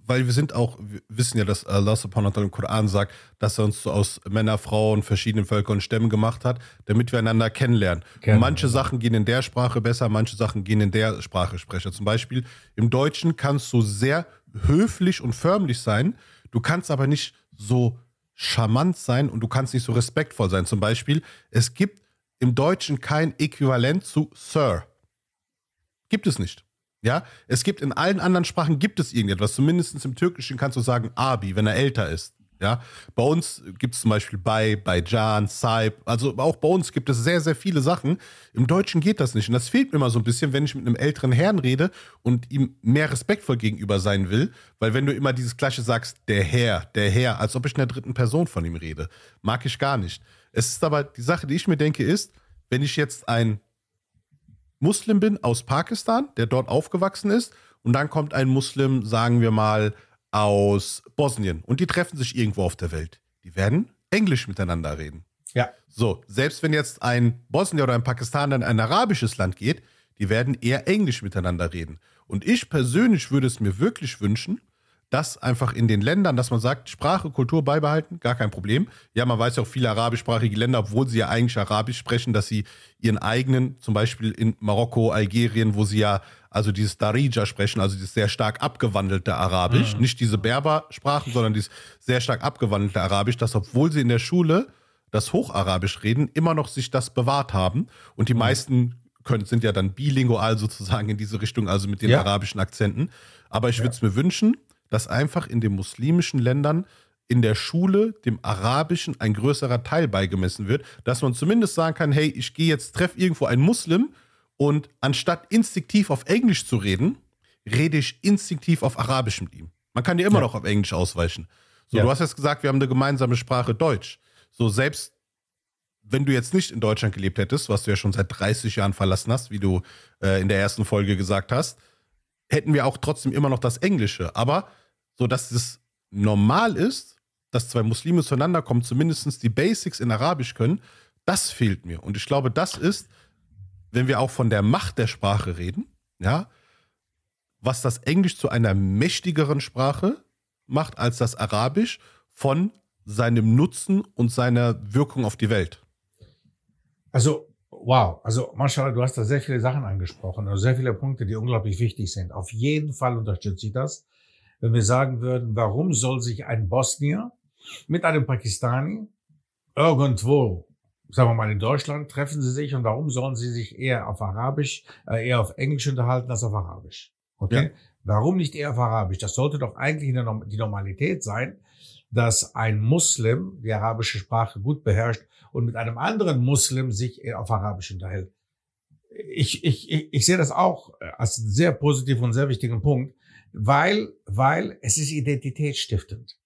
weil wir sind auch, wir wissen ja, dass Allah subhanahu wa ta'ala im Koran sagt, dass er uns so aus Männer, Frauen, verschiedenen Völkern und Stämmen gemacht hat, damit wir einander kennenlernen. Kennen, manche. Sachen gehen in der Sprache besser, manche Sachen gehen in der Sprache sprecher. Zum Beispiel im Deutschen kannst du sehr höflich und förmlich sein, du kannst aber nicht so charmant sein und du kannst nicht so respektvoll sein. Zum Beispiel, es gibt im Deutschen kein Äquivalent zu Sir. Gibt es nicht. Ja, es gibt in allen anderen Sprachen gibt es irgendetwas. Zumindest im Türkischen kannst du sagen Abi, wenn er älter ist. Ja, bei uns gibt es zum Beispiel bei, bei Jan, Saib, also auch bei uns gibt es sehr, sehr viele Sachen. Im Deutschen geht das nicht. Und das fehlt mir immer so ein bisschen, wenn ich mit einem älteren Herrn rede und ihm mehr respektvoll gegenüber sein will. Weil wenn du immer dieses Gleiche sagst, der Herr, der Herr, als ob ich in der dritten Person von ihm rede, mag ich gar nicht. Es ist aber die Sache, die ich mir denke, ist, wenn ich jetzt ein Muslim bin aus Pakistan, der dort aufgewachsen ist, und dann kommt ein Muslim, sagen wir mal, aus Bosnien und die treffen sich irgendwo auf der Welt. Die werden Englisch miteinander reden. Ja. So, selbst wenn jetzt ein Bosnier oder ein Pakistaner in ein arabisches Land geht, die werden eher Englisch miteinander reden. Und ich persönlich würde es mir wirklich wünschen, dass einfach in den Ländern, dass man sagt, Sprache, Kultur beibehalten, gar kein Problem. Ja, man weiß ja auch viele arabischsprachige Länder, obwohl sie ja eigentlich Arabisch sprechen, dass sie ihren eigenen, zum Beispiel in Marokko, Algerien, wo sie ja also dieses Darija sprechen, also dieses sehr stark abgewandelte Arabisch, mhm. nicht diese Berber-Sprachen, sondern dieses sehr stark abgewandelte Arabisch, dass obwohl sie in der Schule das Hocharabisch reden, immer noch sich das bewahrt haben. Und die mhm. meisten können, sind ja dann bilingual sozusagen in diese Richtung, also mit den ja. arabischen Akzenten. Aber ich ja. würde es mir wünschen, dass einfach in den muslimischen Ländern in der Schule dem Arabischen ein größerer Teil beigemessen wird, dass man zumindest sagen kann, hey, ich gehe jetzt, treffe irgendwo einen Muslim und anstatt instinktiv auf Englisch zu reden, rede ich instinktiv auf Arabisch mit ihm. Man kann ja immer ja. noch auf Englisch ausweichen. So, ja. du hast jetzt gesagt, wir haben eine gemeinsame Sprache Deutsch. So, selbst wenn du jetzt nicht in Deutschland gelebt hättest, was du ja schon seit 30 Jahren verlassen hast, wie du äh, in der ersten Folge gesagt hast, hätten wir auch trotzdem immer noch das Englische. Aber so, dass es normal ist, dass zwei Muslime zueinander kommen, zumindest die Basics in Arabisch können, das fehlt mir. Und ich glaube, das ist, wenn wir auch von der Macht der Sprache reden, ja, was das Englisch zu einer mächtigeren Sprache macht als das Arabisch von seinem Nutzen und seiner Wirkung auf die Welt. Also, wow. Also, Mashallah, du hast da sehr viele Sachen angesprochen, also sehr viele Punkte, die unglaublich wichtig sind. Auf jeden Fall unterstütze ich das. Wenn wir sagen würden, warum soll sich ein Bosnier mit einem Pakistani irgendwo sagen wir mal, in Deutschland treffen sie sich und warum sollen sie sich eher auf Arabisch, äh, eher auf Englisch unterhalten als auf Arabisch? Okay? Ja. Warum nicht eher auf Arabisch? Das sollte doch eigentlich die Normalität sein, dass ein Muslim die arabische Sprache gut beherrscht und mit einem anderen Muslim sich eher auf Arabisch unterhält. Ich, ich, ich, ich sehe das auch als sehr positiv und sehr wichtigen Punkt, weil, weil es ist identitätsstiftend.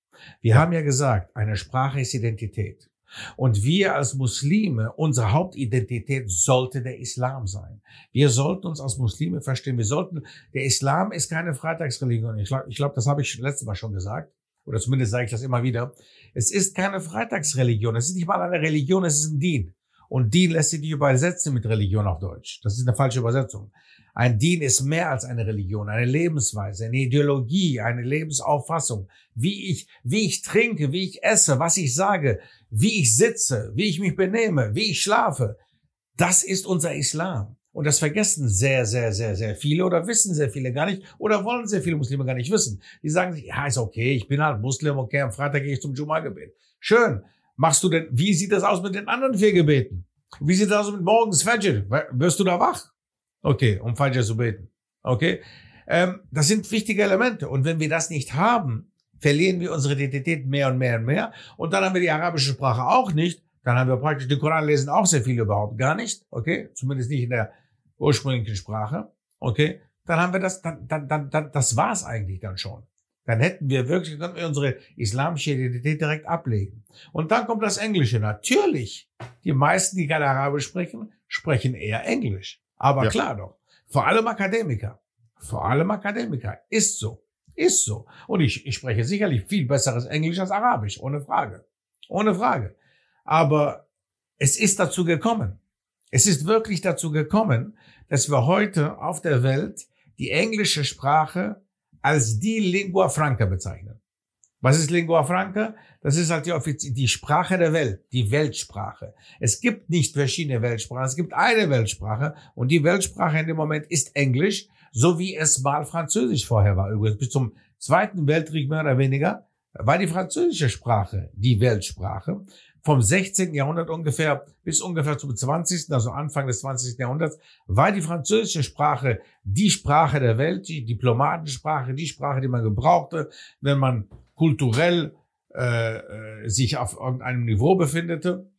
Wir ja. haben ja gesagt, eine Sprache ist Identität. Und wir als Muslime, unsere Hauptidentität sollte der Islam sein. Wir sollten uns als Muslime verstehen. Wir sollten, der Islam ist keine Freitagsreligion. Ich glaube, ich glaub, das habe ich letztes Mal schon gesagt. Oder zumindest sage ich das immer wieder. Es ist keine Freitagsreligion. Es ist nicht mal eine Religion, es ist ein Dien. Und Dien lässt sich nicht übersetzen mit Religion auf Deutsch. Das ist eine falsche Übersetzung. Ein Dien ist mehr als eine Religion, eine Lebensweise, eine Ideologie, eine Lebensauffassung. Wie ich, wie ich trinke, wie ich esse, was ich sage, wie ich sitze, wie ich mich benehme, wie ich schlafe. Das ist unser Islam. Und das vergessen sehr, sehr, sehr, sehr viele oder wissen sehr viele gar nicht oder wollen sehr viele Muslime gar nicht wissen. Die sagen sich, ja, ist okay, ich bin halt Muslim, okay, am Freitag gehe ich zum Juma-Gebet. Schön. Machst du denn, wie sieht das aus mit den anderen vier Gebeten? Wie sieht das aus mit morgens Fajr? Wirst du da wach? Okay, um Fajr zu beten. Okay? Ähm, das sind wichtige Elemente. Und wenn wir das nicht haben, verlieren wir unsere Identität mehr und mehr und mehr. Und dann haben wir die arabische Sprache auch nicht. Dann haben wir praktisch den Koran lesen auch sehr viele überhaupt gar nicht. Okay? Zumindest nicht in der ursprünglichen Sprache. Okay? Dann haben wir das, dann, dann, dann, dann das war's eigentlich dann schon. Dann hätten wir wirklich, dann wir unsere islamische Identität direkt ablegen. Und dann kommt das Englische. Natürlich. Die meisten, die gerade Arabisch sprechen, sprechen eher Englisch. Aber ja. klar doch. Vor allem Akademiker. Vor allem Akademiker. Ist so. Ist so. Und ich, ich spreche sicherlich viel besseres Englisch als Arabisch. Ohne Frage. Ohne Frage. Aber es ist dazu gekommen. Es ist wirklich dazu gekommen, dass wir heute auf der Welt die englische Sprache als die Lingua Franca bezeichnen. Was ist Lingua Franca? Das ist halt die, die Sprache der Welt, die Weltsprache. Es gibt nicht verschiedene Weltsprachen, es gibt eine Weltsprache und die Weltsprache in dem Moment ist Englisch, so wie es mal Französisch vorher war. Übrigens bis zum Zweiten Weltkrieg mehr oder weniger war die französische Sprache die Weltsprache vom 16. Jahrhundert ungefähr bis ungefähr zum 20., also Anfang des 20. Jahrhunderts, war die französische Sprache die Sprache der Welt, die Diplomatensprache, die Sprache, die man gebrauchte, wenn man kulturell äh, äh sich auf irgendeinem Niveau befindete.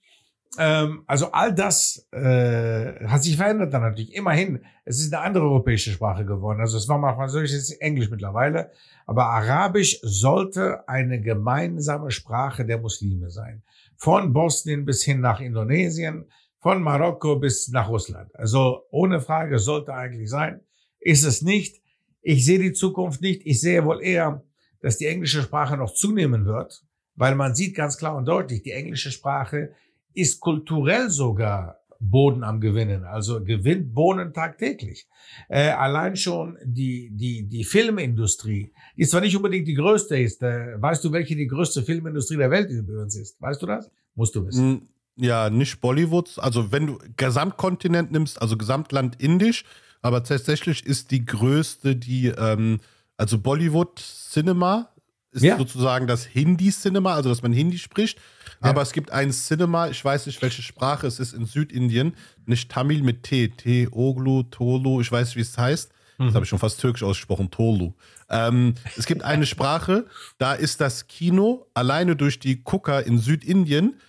Ähm, also all das äh, hat sich verändert dann natürlich. Immerhin, es ist eine andere europäische Sprache geworden. Also es war mal Französisch, es ist Englisch mittlerweile. Aber Arabisch sollte eine gemeinsame Sprache der Muslime sein von Bosnien bis hin nach Indonesien, von Marokko bis nach Russland. Also ohne Frage sollte eigentlich sein. Ist es nicht. Ich sehe die Zukunft nicht. Ich sehe wohl eher, dass die englische Sprache noch zunehmen wird, weil man sieht ganz klar und deutlich, die englische Sprache ist kulturell sogar Boden am Gewinnen, also gewinnt Bohnen tagtäglich. Äh, allein schon die, die, die Filmindustrie, die zwar nicht unbedingt die größte ist, äh, weißt du, welche die größte Filmindustrie der Welt übrigens ist? Weißt du das? Musst du wissen. Ja, nicht Bollywood, also wenn du Gesamtkontinent nimmst, also Gesamtland indisch, aber tatsächlich ist die größte die, ähm, also Bollywood Cinema ist ja. sozusagen das Hindi-Cinema, also dass man Hindi spricht. Ja. Aber es gibt ein Cinema, ich weiß nicht, welche Sprache es ist in Südindien, nicht Tamil mit T, T, Oglu, Tolu, ich weiß nicht, wie es heißt. Mhm. Das habe ich schon fast türkisch ausgesprochen, Tolu. Ähm, es gibt eine Sprache, da ist das Kino alleine durch die Gucker in Südindien,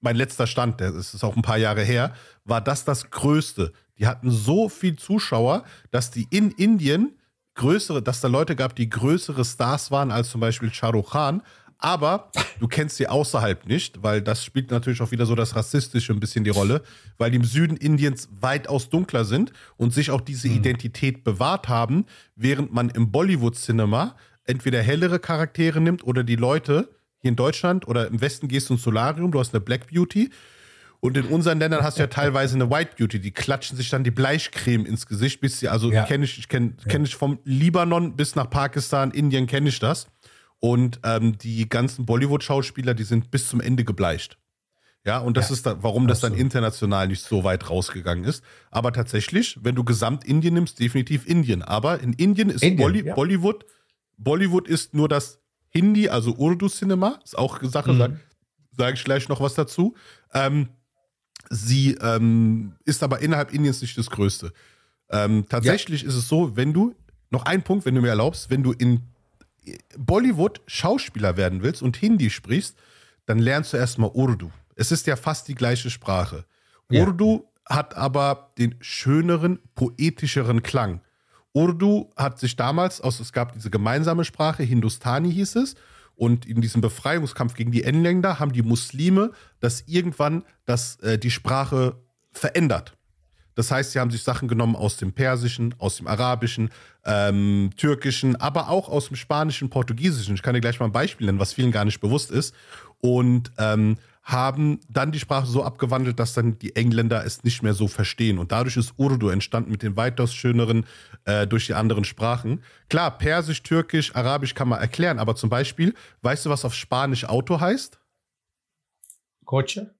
mein letzter Stand, das ist auch ein paar Jahre her, war das das Größte. Die hatten so viel Zuschauer, dass die in Indien größere, dass da Leute gab, die größere Stars waren als zum Beispiel Shah Rukh Khan. Aber du kennst sie außerhalb nicht, weil das spielt natürlich auch wieder so das Rassistische ein bisschen die Rolle, weil die im Süden Indiens weitaus dunkler sind und sich auch diese mhm. Identität bewahrt haben, während man im Bollywood-Cinema entweder hellere Charaktere nimmt oder die Leute hier in Deutschland oder im Westen gehst du ins Solarium, du hast eine Black Beauty und in unseren Ländern hast du ja teilweise eine White Beauty, die klatschen sich dann die Bleichcreme ins Gesicht, bis sie, also ja. kenne ich, ich kenne ja. kenn ich vom Libanon bis nach Pakistan, Indien kenne ich das. Und ähm, die ganzen Bollywood-Schauspieler, die sind bis zum Ende gebleicht. Ja, und das ja, ist da, warum das dann international nicht so weit rausgegangen ist. Aber tatsächlich, wenn du Gesamt-Indien nimmst, definitiv Indien. Aber in Indien ist Indien, Bolly ja. Bollywood, Bollywood ist nur das Hindi, also Urdu-Cinema, ist auch Sache, mhm. sage sag ich gleich noch was dazu. Ähm, Sie ähm, ist aber innerhalb Indiens nicht das Größte. Ähm, tatsächlich ja. ist es so, wenn du, noch ein Punkt, wenn du mir erlaubst, wenn du in Bollywood Schauspieler werden willst und Hindi sprichst, dann lernst du erstmal Urdu. Es ist ja fast die gleiche Sprache. Ja. Urdu hat aber den schöneren, poetischeren Klang. Urdu hat sich damals aus, es gab diese gemeinsame Sprache, Hindustani hieß es, und in diesem Befreiungskampf gegen die Engländer haben die Muslime das irgendwann das, äh, die Sprache verändert. Das heißt, sie haben sich Sachen genommen aus dem Persischen, aus dem Arabischen, ähm, Türkischen, aber auch aus dem Spanischen, Portugiesischen. Ich kann dir gleich mal ein Beispiel nennen, was vielen gar nicht bewusst ist. Und ähm, haben dann die Sprache so abgewandelt, dass dann die Engländer es nicht mehr so verstehen. Und dadurch ist Urdu entstanden mit den weitaus schöneren äh, durch die anderen Sprachen. Klar, Persisch, Türkisch, Arabisch kann man erklären, aber zum Beispiel, weißt du, was auf Spanisch Auto heißt? Coche?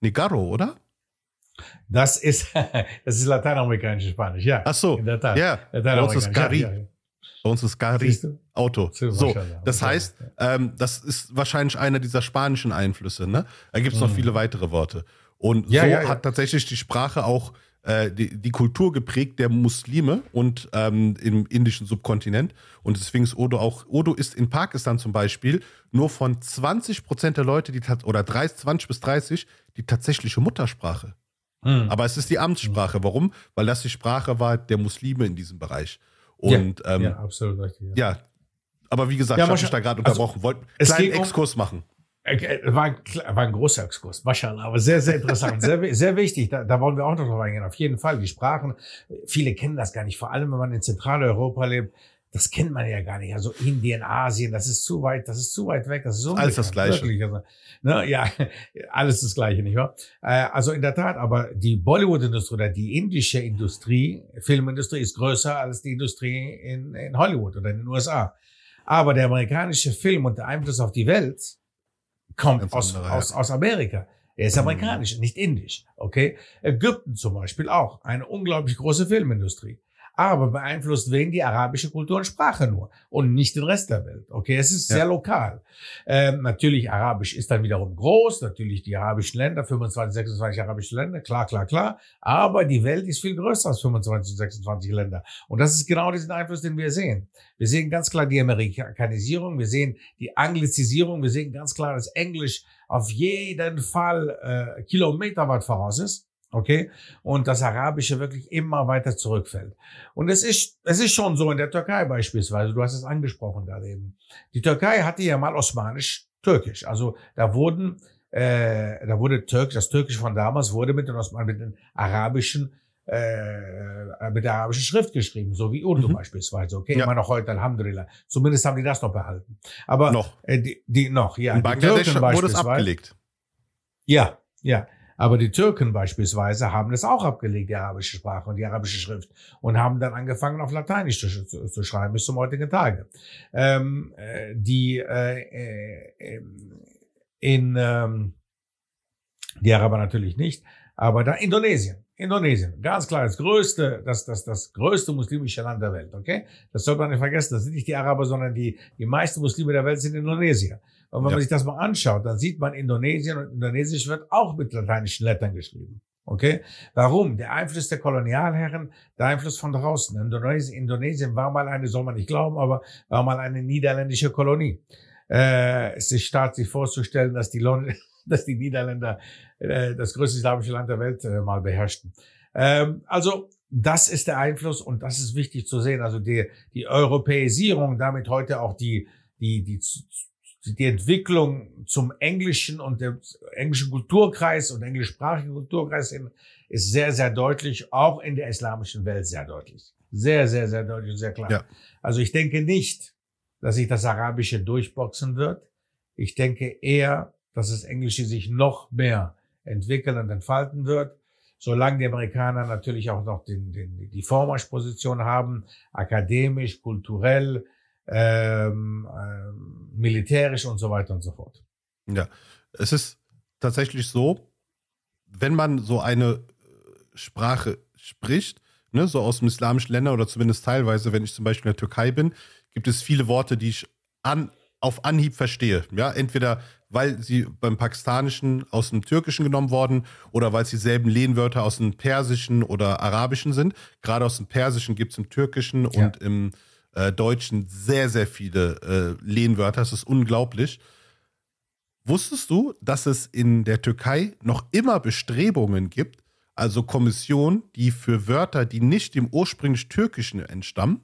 Negaro, oder? Das ist, *laughs* das ist lateinamerikanisches Spanisch, ja. Ach so, in der Tat. ja. Ist Gari. Ja, ja. Bei uns ist Gari? Auto. So, das heißt, ähm, das ist wahrscheinlich einer dieser spanischen Einflüsse. Ne? Da gibt es noch Mhm. viele weitere Worte. Und Ja, so ja, ja. hat tatsächlich die Sprache auch äh, die, die Kultur geprägt der Muslime und ähm, im indischen Subkontinent. Und deswegen ist Urdu auch, Urdu ist in Pakistan zum Beispiel nur von 20 Prozent der Leute, die oder 30, 20 bis 30, die tatsächliche Muttersprache. Hm. Aber es ist die Amtssprache. Warum? Weil das die Sprache war der Muslime in diesem Bereich. Und ja, ähm, ja, absolut richtig. Ja. ja, aber wie gesagt, Ja, ich habe mich da gerade also, unterbrochen. Wollt es kleinen ging um- Exkurs machen. Äh, äh, War ein, war ein großer Exkurs, Maschallah, aber sehr, sehr interessant, sehr, sehr wichtig. Da, da wollen wir auch noch drauf eingehen. Auf jeden Fall, die Sprachen, viele kennen das gar nicht, vor allem wenn man in Zentraleuropa lebt. Das kennt man ja gar nicht. Also Indien, Asien, das ist zu weit, das ist zu weit weg. Das ist so Alles das Gleiche. Wirklich, also, ne, ja, *laughs* alles das Gleiche, nicht wahr? Äh, also in der Tat, aber die Bollywood-Industrie oder die indische Industrie, Filmindustrie ist größer als die Industrie in, in Hollywood oder in den USA. Aber der amerikanische Film und der Einfluss auf die Welt kommt Ganz aus, andere, ja. aus, aus Amerika. Er ist Mhm. amerikanisch, nicht indisch. Okay? Ägypten zum Beispiel auch. Eine unglaublich große Filmindustrie. Aber beeinflusst wen die arabische Kultur und Sprache nur und nicht den Rest der Welt. Okay, es ist Ja. sehr lokal. Ähm, natürlich Arabisch ist dann wiederum groß, natürlich die arabischen Länder, 25, 26 arabische Länder, klar, klar, klar. Aber die Welt ist viel größer als 25, 26 Länder. Und das ist genau diesen Einfluss, den wir sehen. Wir sehen ganz klar die Amerikanisierung, wir sehen die Anglizisierung, wir sehen ganz klar, dass Englisch auf jeden Fall äh, kilometerweit voraus ist. Okay, und das Arabische wirklich immer weiter zurückfällt. Und es ist, es ist schon so in der Türkei beispielsweise, du hast es angesprochen gerade eben. Die Türkei hatte ja mal Osmanisch-Türkisch. Also da wurden, äh, da wurde Türkisch, das Türkisch von damals wurde mit den Osman, mit den arabischen, äh, mit der arabischen Schrift geschrieben, so wie Urdu Mhm. beispielsweise. Okay, Ja. immer noch heute, Alhamdulillah. Zumindest haben die das noch behalten. Aber Noch. Äh, die, die noch, ja. In Bangladesch wurde es abgelegt. ja, ja. Aber die Türken beispielsweise haben das auch abgelegt, die arabische Sprache und die arabische Schrift, und haben dann angefangen, auf Lateinisch zu, zu, zu schreiben, bis zum heutigen Tage. Ähm, äh, die äh, äh, ähm, in ähm, die Araber natürlich nicht, aber da Indonesien. Indonesien, ganz klar, das größte, das, das, das größte muslimische Land der Welt, okay? Das sollte man nicht vergessen. Das sind nicht die Araber, sondern die, die meisten Muslime der Welt sind Indonesier. Und wenn Ja. man sich das mal anschaut, dann sieht man Indonesien und Indonesisch wird auch mit lateinischen Lettern geschrieben. Okay? Warum? Der Einfluss der Kolonialherren, der Einfluss von draußen. Indonesien, Indonesien war mal eine, soll man nicht glauben, aber war mal eine niederländische Kolonie. Äh, es ist stark, sich vorzustellen, dass die, Lon *laughs* dass die Niederländer äh, das größte islamische Land der Welt äh, mal beherrschten. Ähm, also das ist der Einfluss und das ist wichtig zu sehen. Also die, die Europäisierung, damit heute auch die, die, die, die Entwicklung zum englischen und dem englischen Kulturkreis und englischsprachigen Kulturkreis hin, ist sehr, sehr deutlich, auch in der islamischen Welt sehr deutlich. Sehr, sehr, sehr deutlich und sehr klar. Ja. Also ich denke nicht, dass sich das Arabische durchboxen wird. Ich denke eher, dass das Englische sich noch mehr entwickeln und entfalten wird. Solange die Amerikaner natürlich auch noch den, den, die Vormarschposition haben, akademisch, kulturell, ähm, ähm, militärisch und so weiter und so fort. Ja, es ist tatsächlich so, wenn man so eine äh, Sprache spricht, ne, so aus dem islamischen Ländern oder zumindest teilweise, wenn ich zum Beispiel in der Türkei bin, gibt es viele Worte, die ich an, auf Anhieb verstehe. Ja, entweder weil sie beim Pakistanischen aus dem Türkischen genommen worden oder weil es dieselben Lehnwörter aus dem Persischen oder Arabischen sind. Gerade aus dem Persischen gibt es im Türkischen Ja. und im äh, Deutschen sehr, sehr viele äh, Lehnwörter. Das ist unglaublich. Wusstest du, dass es in der Türkei noch immer Bestrebungen gibt, also Kommissionen, die für Wörter, die nicht dem ursprünglich Türkischen entstammen,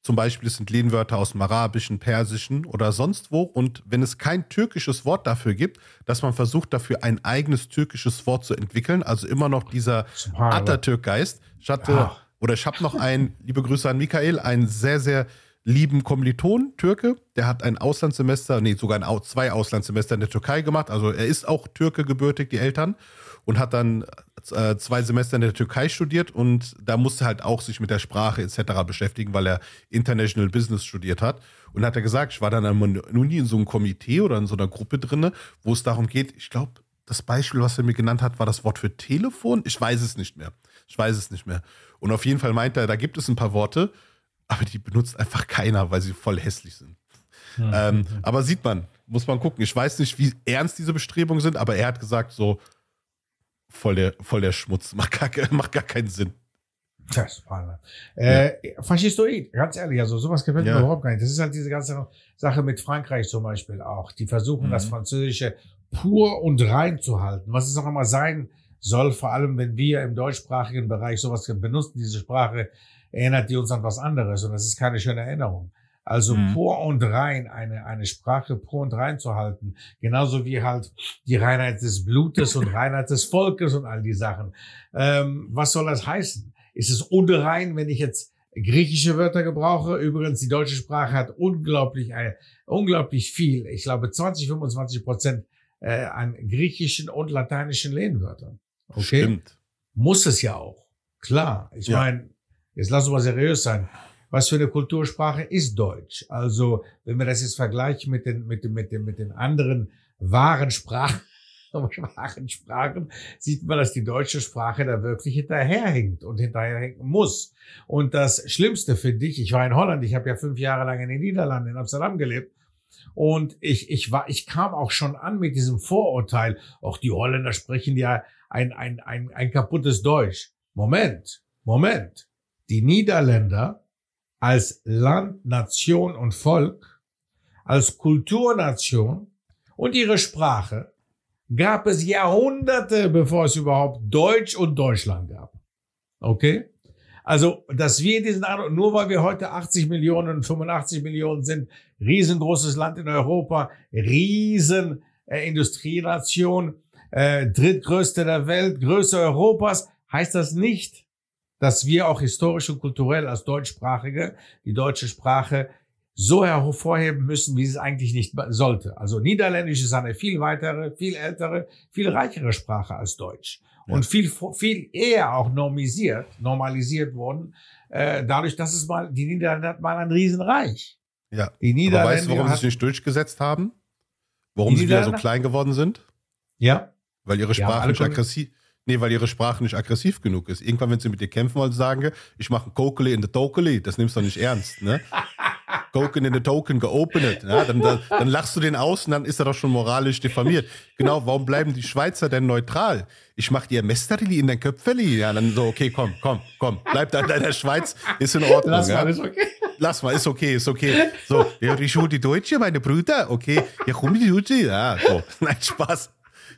zum Beispiel es sind Lehnwörter aus dem Arabischen, Persischen oder sonst wo, und wenn es kein türkisches Wort dafür gibt, dass man versucht, dafür ein eigenes türkisches Wort zu entwickeln, also immer noch dieser. Atatürk-Geist. Ich hatte, Ja. Oder ich habe noch einen, *laughs* liebe Grüße an Michael, einen sehr, sehr lieben Kommiliton, Türke, der hat ein Auslandssemester, nee, sogar ein, zwei Auslandssemester in der Türkei gemacht. Also er ist auch Türke gebürtig, die Eltern, und hat dann äh, zwei Semester in der Türkei studiert und da musste halt auch sich mit der Sprache etc. beschäftigen, weil er International Business studiert hat. Und hat er gesagt, ich war dann noch nie in so einem Komitee oder in so einer Gruppe drinne, wo es darum geht, ich glaube, das Beispiel, was er mir genannt hat, war das Wort für Telefon. Ich weiß es nicht mehr. Ich weiß es nicht mehr. Und auf jeden Fall meint er, da gibt es ein paar Worte, aber die benutzt einfach keiner, weil sie voll hässlich sind. Mhm. Ähm, aber sieht man, muss man gucken. Ich weiß nicht, wie ernst diese Bestrebungen sind, aber er hat gesagt, so voll der, voll der Schmutz, *laughs* macht gar, macht gar keinen Sinn. Das ist äh, ja. Faschistoid, ganz ehrlich, also sowas gefällt ja. mir überhaupt gar nicht. Das ist halt diese ganze Sache mit Frankreich zum Beispiel auch. Die versuchen, mhm. das Französische pur und rein zu halten, was es auch immer sein soll, vor allem wenn wir im deutschsprachigen Bereich sowas benutzen, diese Sprache, erinnert die uns an was anderes und das ist keine schöne Erinnerung. Also mhm. pur und rein, eine, eine Sprache pur und rein zu halten. Genauso wie halt die Reinheit des Blutes und *laughs* Reinheit des Volkes und all die Sachen. Ähm, was soll das heißen? Ist es unrein, wenn ich jetzt griechische Wörter gebrauche? Übrigens, die deutsche Sprache hat unglaublich, äh, unglaublich viel. Ich glaube 20, 25 Prozent äh, an griechischen und lateinischen Lehnwörtern. Okay? Stimmt. Muss es ja auch. Klar. Ich ja. meine, jetzt lass uns mal seriös sein was für eine Kultursprache ist Deutsch? Also, wenn wir das jetzt vergleichen mit den, mit den, mit den, mit den anderen wahren Sprachen, *laughs* wahren Sprachen, sieht man, dass die deutsche Sprache da wirklich hinterherhinkt und hinterherhinken muss. Und das Schlimmste finde ich, ich war in Holland, ich habe ja fünf Jahre lang in den Niederlanden, in Amsterdam gelebt, und ich, ich war, ich kam auch schon an mit diesem Vorurteil, auch die Holländer sprechen ja ein, ein, ein, ein kaputtes Deutsch. Moment, Moment. Die Niederländer als Land, Nation und Volk, als Kulturnation und ihre Sprache gab es Jahrhunderte, bevor es überhaupt Deutsch und Deutschland gab. Okay? Also, dass wir diesen Eindruck, nur weil wir heute 80 Millionen, 85 Millionen sind, riesengroßes Land in Europa, riesen äh, Industrienation, äh, drittgrößte der Welt, Größe Europas, heißt das nicht, dass wir auch historisch und kulturell als Deutschsprachige die deutsche Sprache so hervorheben müssen, wie es eigentlich nicht sollte. Also Niederländisch ist eine viel weitere, viel ältere, viel reichere Sprache als Deutsch ja. und viel viel eher auch normisiert, normalisiert worden, äh, dadurch, dass es mal die Niederländer hat mal ein Riesenreich. Ja. Die Niederländer. Aber weißt du, warum sie sich nicht durchgesetzt haben? Warum sie wieder so klein geworden sind? Ja. Weil ihre Sprache nicht aggressiv, Nee, weil ihre Sprache nicht aggressiv genug ist. Irgendwann, wenn sie mit dir kämpfen wollen, sagen, ich mache ein Kokeli in the Tokeli. Das nimmst du doch nicht ernst, ne? *laughs* Token in the Token geopenet. Ja, dann, dann, dann, lachst du den aus und dann ist er doch schon moralisch diffamiert. Genau, warum bleiben die Schweizer denn neutral? Ich mach dir Mesterli in dein Köpfeli. Ja, dann so, okay, komm, komm, komm. Bleib da in deiner Schweiz, ist in Ordnung. Lass ja? mal, ist okay. Lass mal, ist okay, ist okay. So, ja, ich hol die Deutsche, meine Brüder, okay. Ja, komm, die Deutsche. Ja, so. *laughs* Nein, Spaß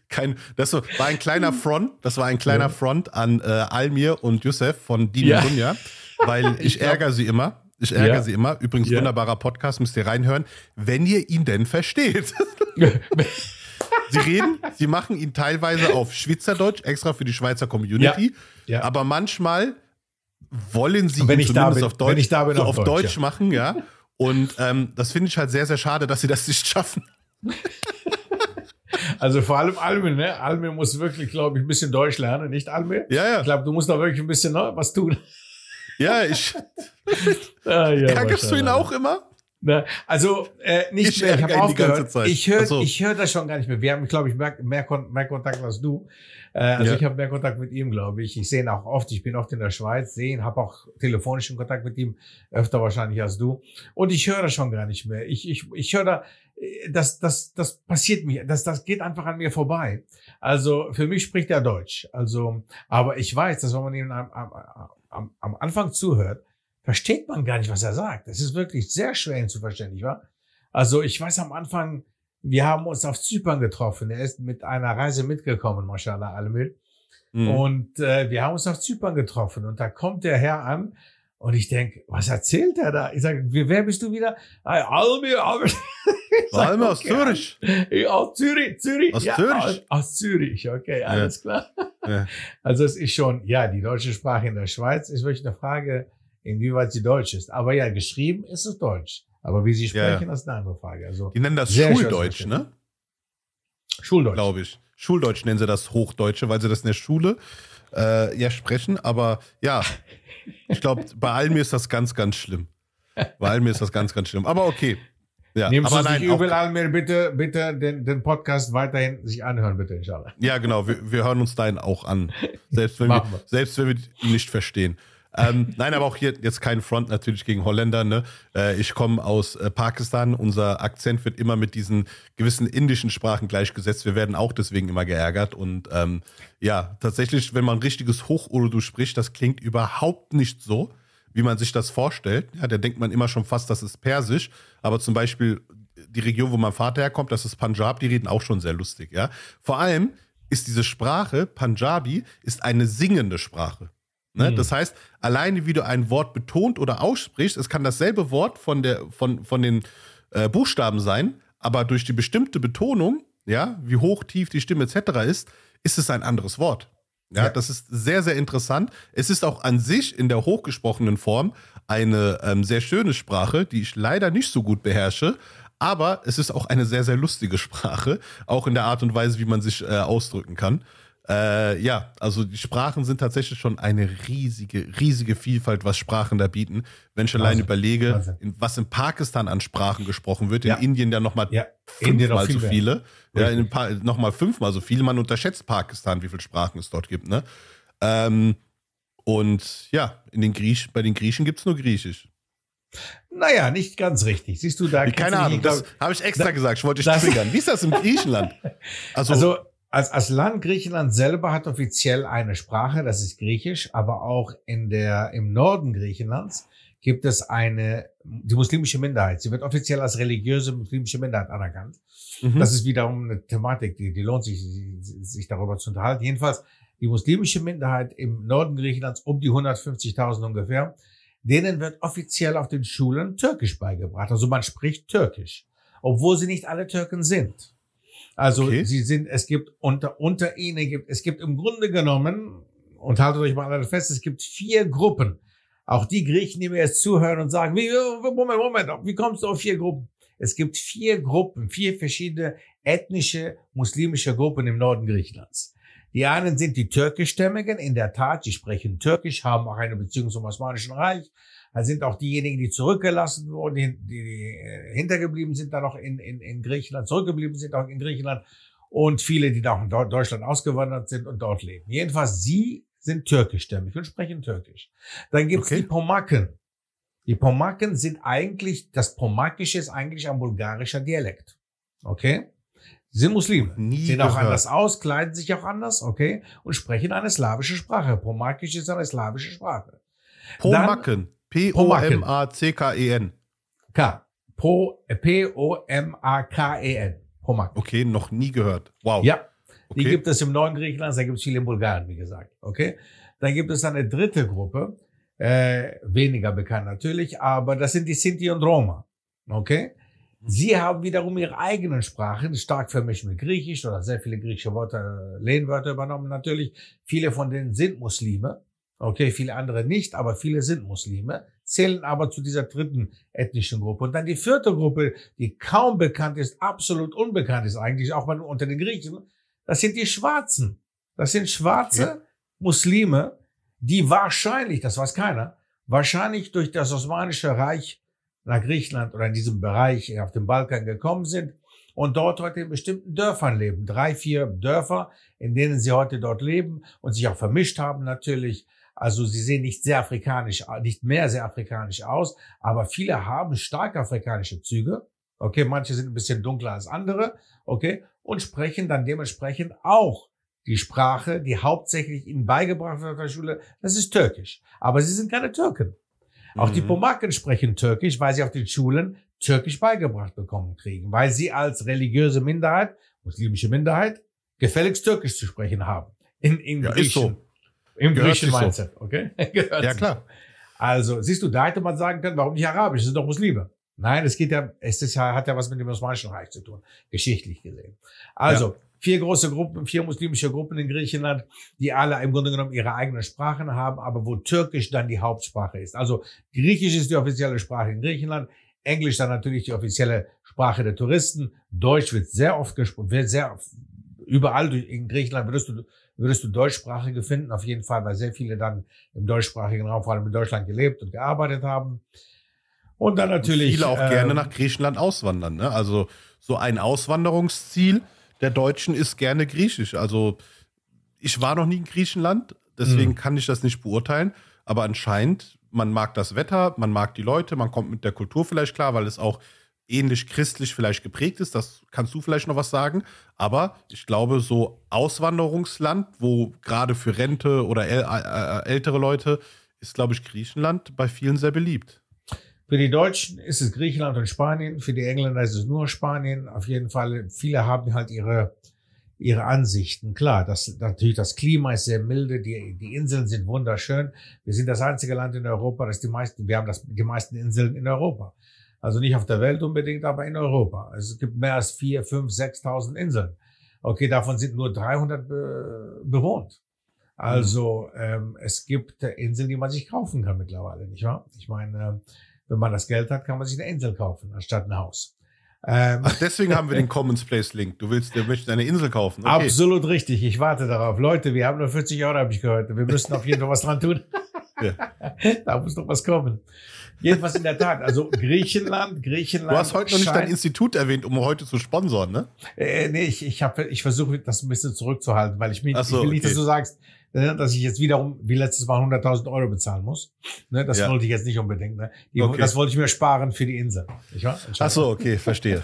kein, das war ein kleiner Front, das war ein kleiner Front an äh, Almir und Youssef von Dini ja. Dunja, weil *laughs* ich, ich ärgere sie immer. Ich ärgere ja. sie immer. Übrigens, ja. wunderbarer Podcast, müsst ihr reinhören, wenn ihr ihn denn versteht. *laughs* sie reden, sie machen ihn teilweise auf Schweizerdeutsch, extra für die Schweizer Community. Ja. Aber manchmal wollen sie ihn zumindest bin, auf Deutsch, bin, so auf Deutsch, Deutsch machen, ja. Und ähm, das finde ich halt sehr, sehr schade, dass sie das nicht schaffen. *laughs* Also vor allem Alme, ne? Alme muss wirklich, glaube ich, ein bisschen Deutsch lernen, nicht Alme? Ja, ja. Ich glaube, du musst da wirklich ein bisschen ne, was tun. Ja, ich. *laughs* ah, ja, Ärgerst du ihn auch immer? Ne? Also äh, nicht ich mehr. Ich habe aufgehört. Ich höre so. ich höre das schon gar nicht mehr. Wir haben, glaube ich, mehr, mehr, mehr Kontakt als du. Äh, also ja. ich habe mehr Kontakt mit ihm, glaube ich. Ich sehe ihn auch oft. Ich bin oft in der Schweiz, sehe ihn, habe auch telefonischen Kontakt mit ihm, öfter wahrscheinlich als du. Und ich höre das schon gar nicht mehr. Ich, ich, ich höre da, äh, das, das, das passiert mir, das, das geht einfach an mir vorbei. Also für mich spricht er Deutsch. Also, aber ich weiß, dass wenn man am, am, am, am Anfang zuhört, versteht man gar nicht, was er sagt. Es ist wirklich sehr schwer ihn zu verstehen, nicht wahr? Also ich weiß am Anfang, wir haben uns auf Zypern getroffen. Er ist mit einer Reise mitgekommen, Mashallah Almir. Mhm. Und äh, wir haben uns auf Zypern getroffen. Und da kommt der Herr an und ich denke, was erzählt er da? Ich sage, wer bist du wieder? Almir, Almir. *laughs* Almir aus Zürich. aus Zürich, Zürich. Aus ja, Zürich? Aus, Zürich, okay, alles ja. klar. Ja. Also es ist schon, ja, die deutsche Sprache in der Schweiz ist wirklich eine Frage, inwieweit sie Deutsch ist. Aber ja, geschrieben ist es Deutsch. Aber wie sie sprechen, ja. ist eine andere Frage. Also, die nennen das Schuldeutsch, ne? Schuldeutsch. Glaube ich. Schuldeutsch nennen sie das Hochdeutsche, weil sie das in der Schule äh, ja sprechen. Aber ja, ich glaube, bei allen mir ist das ganz, ganz schlimm. Bei allen mir ist das ganz, ganz schlimm. Aber okay. Ja, Nimmst aber nein, überall mir bitte, bitte den, den Podcast weiterhin sich anhören, bitte, inshallah. Ja, genau. Wir, wir hören uns deinen auch an. Selbst wenn, wir, selbst wenn wir ihn nicht verstehen. ähm, nein, aber auch hier jetzt kein Front natürlich gegen Holländer. Ne? Äh, ich komme aus äh, Pakistan. Unser Akzent wird immer mit diesen gewissen indischen Sprachen gleichgesetzt. Wir werden auch deswegen immer geärgert. Und ähm, ja, tatsächlich, wenn man richtiges Hoch-Urdu spricht, das klingt überhaupt nicht so, wie man sich das vorstellt. Ja, da denkt man immer schon fast, das ist Persisch. Aber zum Beispiel die Region, wo mein Vater herkommt, das ist Punjab, die reden auch schon sehr lustig. Ja? Vor allem ist diese Sprache, Punjabi, ist eine singende Sprache. Ne? Mhm. Das heißt, alleine wie du ein Wort betont oder aussprichst, es kann dasselbe Wort von, der, von, von den äh, Buchstaben sein, aber durch die bestimmte Betonung, ja, wie hoch, tief die Stimme etc. ist, ist es ein anderes Wort. Ja, ja, das ist sehr, sehr interessant. Es ist auch an sich in der hochgesprochenen Form eine ähm, sehr schöne Sprache, die ich leider nicht so gut beherrsche. Aber es ist auch eine sehr, sehr lustige *laughs* Sprache, auch in der Art und Weise, wie man sich äh, ausdrücken kann. Äh, ja, also die Sprachen sind tatsächlich schon eine riesige, riesige Vielfalt, was Sprachen da bieten. Wenn ich allein überlege, in, was in Pakistan an Sprachen gesprochen wird, ja. in Indien ja nochmal ja. fünfmal so viele. Ja, in nochmal fünfmal so viele. Man unterschätzt Pakistan, wie viele Sprachen es dort gibt, ne? Ähm, und ja, in den Griech, bei den Griechen gibt es nur Griechisch. Naja, nicht ganz richtig. Siehst du da? Keine Ahnung, das habe ich extra da, gesagt. Ich wollte dich triggern. Wie ist das in *laughs* Griechenland? Also, also als, als Land Griechenland selber hat offiziell eine Sprache, das ist Griechisch, aber auch in der, im Norden Griechenlands gibt es eine, die muslimische Minderheit. Sie wird offiziell als religiöse muslimische Minderheit anerkannt. Mhm. Das ist wiederum eine Thematik, die, die lohnt sich, sich darüber zu unterhalten. Jedenfalls, die muslimische Minderheit im Norden Griechenlands, um die 150.000 ungefähr, denen wird offiziell auf den Schulen Türkisch beigebracht. Also man spricht Türkisch, obwohl sie nicht alle Türken sind. Also okay. sie sind, es gibt unter, unter ihnen gibt, es gibt im Grunde genommen, und haltet euch mal alle fest, es gibt vier Gruppen. Auch die Griechen, die mir jetzt zuhören und sagen, wie, Moment, Moment, wie kommst du auf vier Gruppen? Es gibt vier Gruppen, vier verschiedene ethnische muslimische Gruppen im Norden Griechenlands. Die einen sind die türkischstämmigen, in der Tat, die sprechen Türkisch, haben auch eine Beziehung zum Osmanischen Reich, da sind auch diejenigen, die zurückgelassen wurden, die, die, äh, hintergeblieben sind, da noch in, in, in Griechenland, zurückgeblieben sind auch in Griechenland und viele, die da auch in Deutschland ausgewandert sind und dort leben. Jedenfalls, sie sind türkischstämmig und sprechen türkisch. Dann gibt's okay. die Pomaken. Die Pomaken sind eigentlich, das Pomakische ist eigentlich ein bulgarischer Dialekt. Okay? Sie sind Muslime, Nie sehen auch anders aus, kleiden sich auch anders, okay? Und sprechen eine slawische Sprache. Pomakisch ist eine slawische Sprache. Pomaken. P-O-M-A-C-K-E-N. K. P-O-M-A-K-E-N. Pomak. Okay, noch nie gehört. Wow. Ja. Okay. Die gibt es im Norden Griechenlands, da gibt es viele in Bulgarien, wie gesagt. Okay. Dann gibt es eine dritte Gruppe, äh, weniger bekannt natürlich, aber das sind die Sinti und Roma. Okay. Sie haben wiederum ihre eigenen Sprachen, stark vermischt mit Griechisch oder sehr viele griechische Worte, Lehnwörter übernommen natürlich. Viele von denen sind Muslime. Okay, viele andere nicht, aber viele sind Muslime, zählen aber zu dieser dritten ethnischen Gruppe. Und dann die vierte Gruppe, die kaum bekannt ist, absolut unbekannt ist eigentlich, auch unter den Griechen, das sind die Schwarzen. Das sind schwarze ja. Muslime, die wahrscheinlich, das weiß keiner, wahrscheinlich durch das Osmanische Reich nach Griechenland oder in diesem Bereich auf dem Balkan gekommen sind und dort heute in bestimmten Dörfern leben. Drei, vier Dörfer, in denen sie heute dort leben und sich auch vermischt haben natürlich also sie sehen nicht sehr afrikanisch, nicht mehr sehr afrikanisch aus, aber viele haben stark afrikanische Züge. Okay, manche sind ein bisschen dunkler als andere. Okay, und sprechen dann dementsprechend auch die Sprache, die hauptsächlich ihnen beigebracht wird in der Schule. Das ist Türkisch. Aber sie sind keine Türken. Auch die mhm. Pomaken sprechen Türkisch, weil sie auf den Schulen Türkisch beigebracht bekommen kriegen, weil sie als religiöse Minderheit, muslimische Minderheit, gefälligst Türkisch zu sprechen haben. In, in ja, Griechen, so. Im griechischen Mindset, *laughs* so. okay? ja, klar. Also, siehst du, da hätte man sagen können, warum nicht Arabisch? Das sind doch Muslime. Nein, es geht ja, es ist ja, hat ja was mit dem Osmanischen Reich zu tun, geschichtlich gesehen. Also, ja. vier große Gruppen, vier muslimische Gruppen in Griechenland, die alle im Grunde genommen ihre eigenen Sprachen haben, aber wo Türkisch dann die Hauptsprache ist. Also, Griechisch ist die offizielle Sprache in Griechenland, Englisch dann natürlich die offizielle Sprache der Touristen, Deutsch wird sehr oft gesprochen, wird sehr, überall in Griechenland würdest du würdest du Deutschsprachige finden, auf jeden Fall, weil sehr viele dann im deutschsprachigen Raum, vor allem in Deutschland gelebt und gearbeitet haben. Und dann natürlich. Und viele auch ähm, gerne nach Griechenland auswandern. Ne? Also so ein Auswanderungsziel der Deutschen ist gerne Griechisch. Also ich war noch nie in Griechenland, deswegen mhm. kann ich das nicht beurteilen. Aber anscheinend, man mag das Wetter, man mag die Leute, man kommt mit der Kultur vielleicht klar, weil es auch ähnlich christlich vielleicht geprägt ist. Das kannst du vielleicht noch was sagen. Aber ich glaube, so Auswanderungsland, wo gerade für Rente oder äh, äh, ältere Leute ist, glaube ich, Griechenland bei vielen sehr beliebt. Für die Deutschen ist es Griechenland und Spanien. Für die Engländer ist es nur Spanien. Auf jeden Fall, viele haben halt ihre, ihre Ansichten. Klar, das, natürlich das Klima ist sehr milde. Die, die Inseln sind wunderschön. Wir sind das einzige Land in Europa, das die meisten, wir haben das, die meisten Inseln in Europa. Also nicht auf der Welt unbedingt, aber in Europa. Also es gibt mehr als vier, fünf, sechstausend Inseln. Okay, davon sind nur 300 be bewohnt. Also ähm, es gibt Inseln, die man sich kaufen kann mittlerweile, nicht wahr? Ich meine, wenn man das Geld hat, kann man sich eine Insel kaufen anstatt ein Haus. Ähm, Ach, deswegen haben wir den *laughs* Commons Place Link. Du willst, du möchtest eine Insel kaufen. Okay. Absolut richtig. Ich warte darauf. Leute, wir haben nur 40 Euro, habe ich gehört. Wir müssen auf jeden Fall was dran tun. *laughs* Ja. *laughs* da muss noch was kommen. Jedenfalls in der Tat. Also Griechenland, Griechenland. Du hast heute noch nicht dein Institut erwähnt, um heute zu sponsern, ne? Äh, nee, ich, ich, hab, ich versuche das ein bisschen zurückzuhalten, weil ich, mich, so, ich will nicht, dass du sagst, Ne, dass ich jetzt wiederum wie letztes Mal 100.000 Euro bezahlen muss. Ne, das ja. wollte ich jetzt nicht unbedingt. Ne? Die, okay. Das wollte ich mir sparen für die Insel. Ach so, okay, verstehe.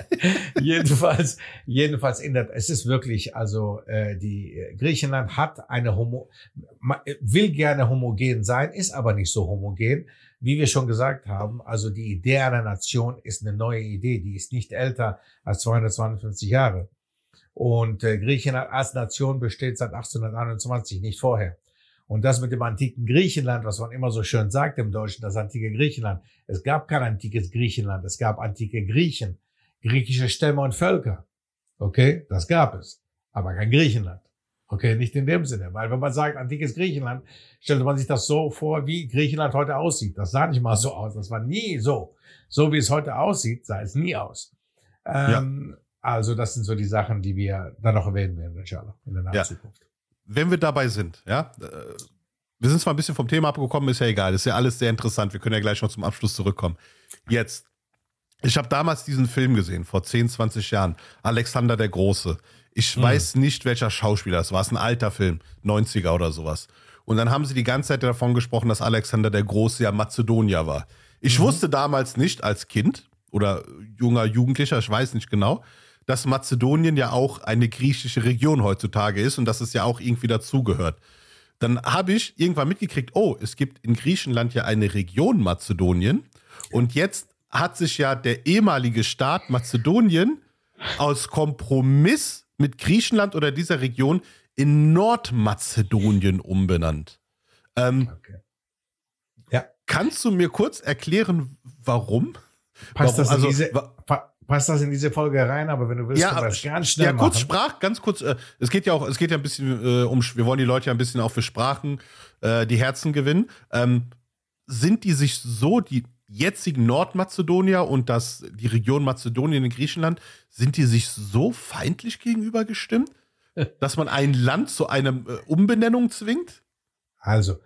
*laughs* jedenfalls, jedenfalls in der, es ist wirklich, also äh, die Griechenland hat eine Homo, will gerne homogen sein, ist aber nicht so homogen. Wie wir schon gesagt haben, also die Idee einer Nation ist eine neue Idee, die ist nicht älter als 252 Jahre. Und äh, Griechenland als Nation besteht seit 1821, nicht vorher. Und das mit dem antiken Griechenland, was man immer so schön sagt im Deutschen, das antike Griechenland. Es gab kein antikes Griechenland, es gab antike Griechen, griechische Stämme und Völker. Okay, das gab es, aber kein Griechenland. Okay, nicht in dem Sinne, weil wenn man sagt antikes Griechenland, stellt man sich das so vor, wie Griechenland heute aussieht. Das sah nicht mal so aus, das war nie so. So wie es heute aussieht, sah es nie aus. Ähm, ja. Also das sind so die Sachen, die wir dann noch erwähnen werden, inshallah, in der nahen ja. Zukunft. Wenn wir dabei sind, ja, äh, wir sind zwar ein bisschen vom Thema abgekommen, ist ja egal, ist ja alles sehr interessant. Wir können ja gleich noch zum Abschluss zurückkommen. Jetzt, ich habe damals diesen Film gesehen, vor 10, 20 Jahren, Alexander der Große. Ich hm. weiß nicht, welcher Schauspieler es war. Es ist ein alter Film, 90er oder sowas. Und dann haben sie die ganze Zeit davon gesprochen, dass Alexander der Große ja Mazedonier war. Ich mhm. wusste damals nicht als Kind oder junger Jugendlicher, ich weiß nicht genau, dass Mazedonien ja auch eine griechische Region heutzutage ist und dass es ja auch irgendwie dazugehört. Dann habe ich irgendwann mitgekriegt, oh, es gibt in Griechenland ja eine Region Mazedonien und jetzt hat sich ja der ehemalige Staat Mazedonien aus Kompromiss mit Griechenland oder dieser Region in Nordmazedonien umbenannt. Ähm, okay. Ja. Kannst du mir kurz erklären, warum? Passt warum? das also, diese, passt das in diese Folge rein, aber wenn du willst, ja, können wir das ganz schnell Ja, kurz machen. Sprach, ganz kurz, äh, es geht ja auch, es geht ja ein bisschen äh, um, wir wollen die Leute ja ein bisschen auch für Sprachen äh, die Herzen gewinnen. Ähm, sind die sich so, die jetzigen Nordmazedonier und das, die Region Mazedonien in Griechenland, sind die sich so feindlich gegenüber gestimmt, *laughs* dass man ein Land zu einer äh, Umbenennung zwingt? Also,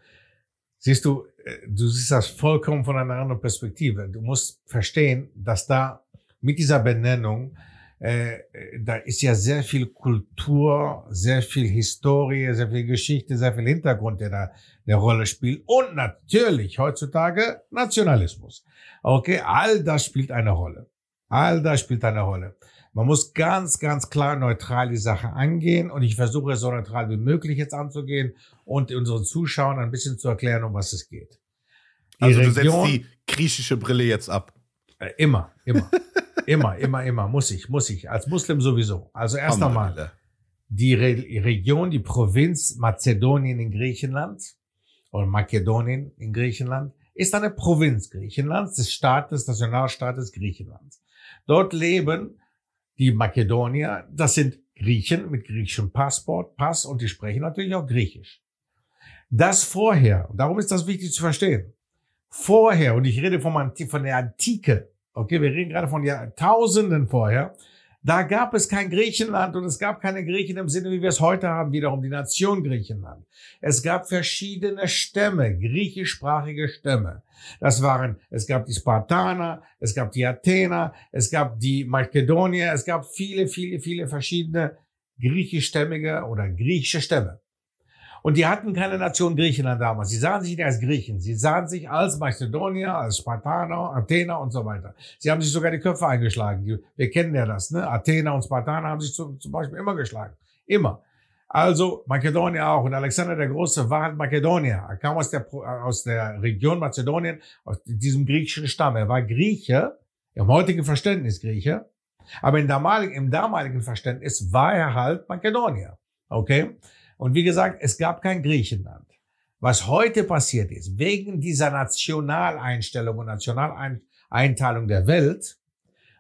siehst du, äh, du siehst das vollkommen von einer anderen Perspektive. Du musst verstehen, dass da mit dieser Benennung, äh, da ist ja sehr viel Kultur, sehr viel Historie, sehr viel Geschichte, sehr viel Hintergrund, der da eine Rolle spielt. Und natürlich heutzutage Nationalismus. Okay, all das spielt eine Rolle. All das spielt eine Rolle. Man muss ganz, ganz klar neutral die Sache angehen und ich versuche es so neutral wie möglich jetzt anzugehen und unseren Zuschauern ein bisschen zu erklären, um was es geht. Die also du setzt die griechische Brille jetzt ab. Äh, immer, immer. Immer, immer, immer. Muss ich, muss ich. Als Muslim sowieso. Also erst einmal die Re Region, die Provinz Mazedonien in Griechenland oder Makedonien in Griechenland ist eine Provinz Griechenlands, des Staates, Nationalstaates Griechenlands. Dort leben die Makedonier, das sind Griechen mit griechischem Passport, Pass und die sprechen natürlich auch Griechisch. Das vorher, darum ist das wichtig zu verstehen, vorher, und ich rede von, von der Antike, Okay, wir reden gerade von Jahrtausenden vorher, Da gab es kein Griechenland und es gab keine Griechen im Sinne, wie wir es heute haben, wiederum die Nation Griechenland. Es gab verschiedene Stämme, griechischsprachige Stämme. Das waren, es gab die Spartaner, es gab die Athener, es gab die Makedonier, es gab viele, viele, viele verschiedene griechischstämmige oder griechische Stämme. Und die hatten keine Nation Griechenland damals. Sie sahen sich nicht als Griechen. Sie sahen sich als Mazedonier, als Spartaner, Athener und so weiter. Sie haben sich sogar die Köpfe eingeschlagen. Wir kennen ja das, ne? Athener und Spartaner haben sich zum, Beispiel immer geschlagen. Immer. Also Makedonien auch. Und Alexander der Große war halt Makedonier. Er kam aus der, aus der Region Mazedonien, aus diesem griechischen Stamm. Er war Grieche, im heutigen Verständnis Grieche. Aber im damaligen, im damaligen Verständnis war er halt Makedonier. Okay? Und wie gesagt, es gab kein Griechenland. Was heute passiert ist, wegen dieser Nationaleinstellung und Nationaleinteilung der Welt,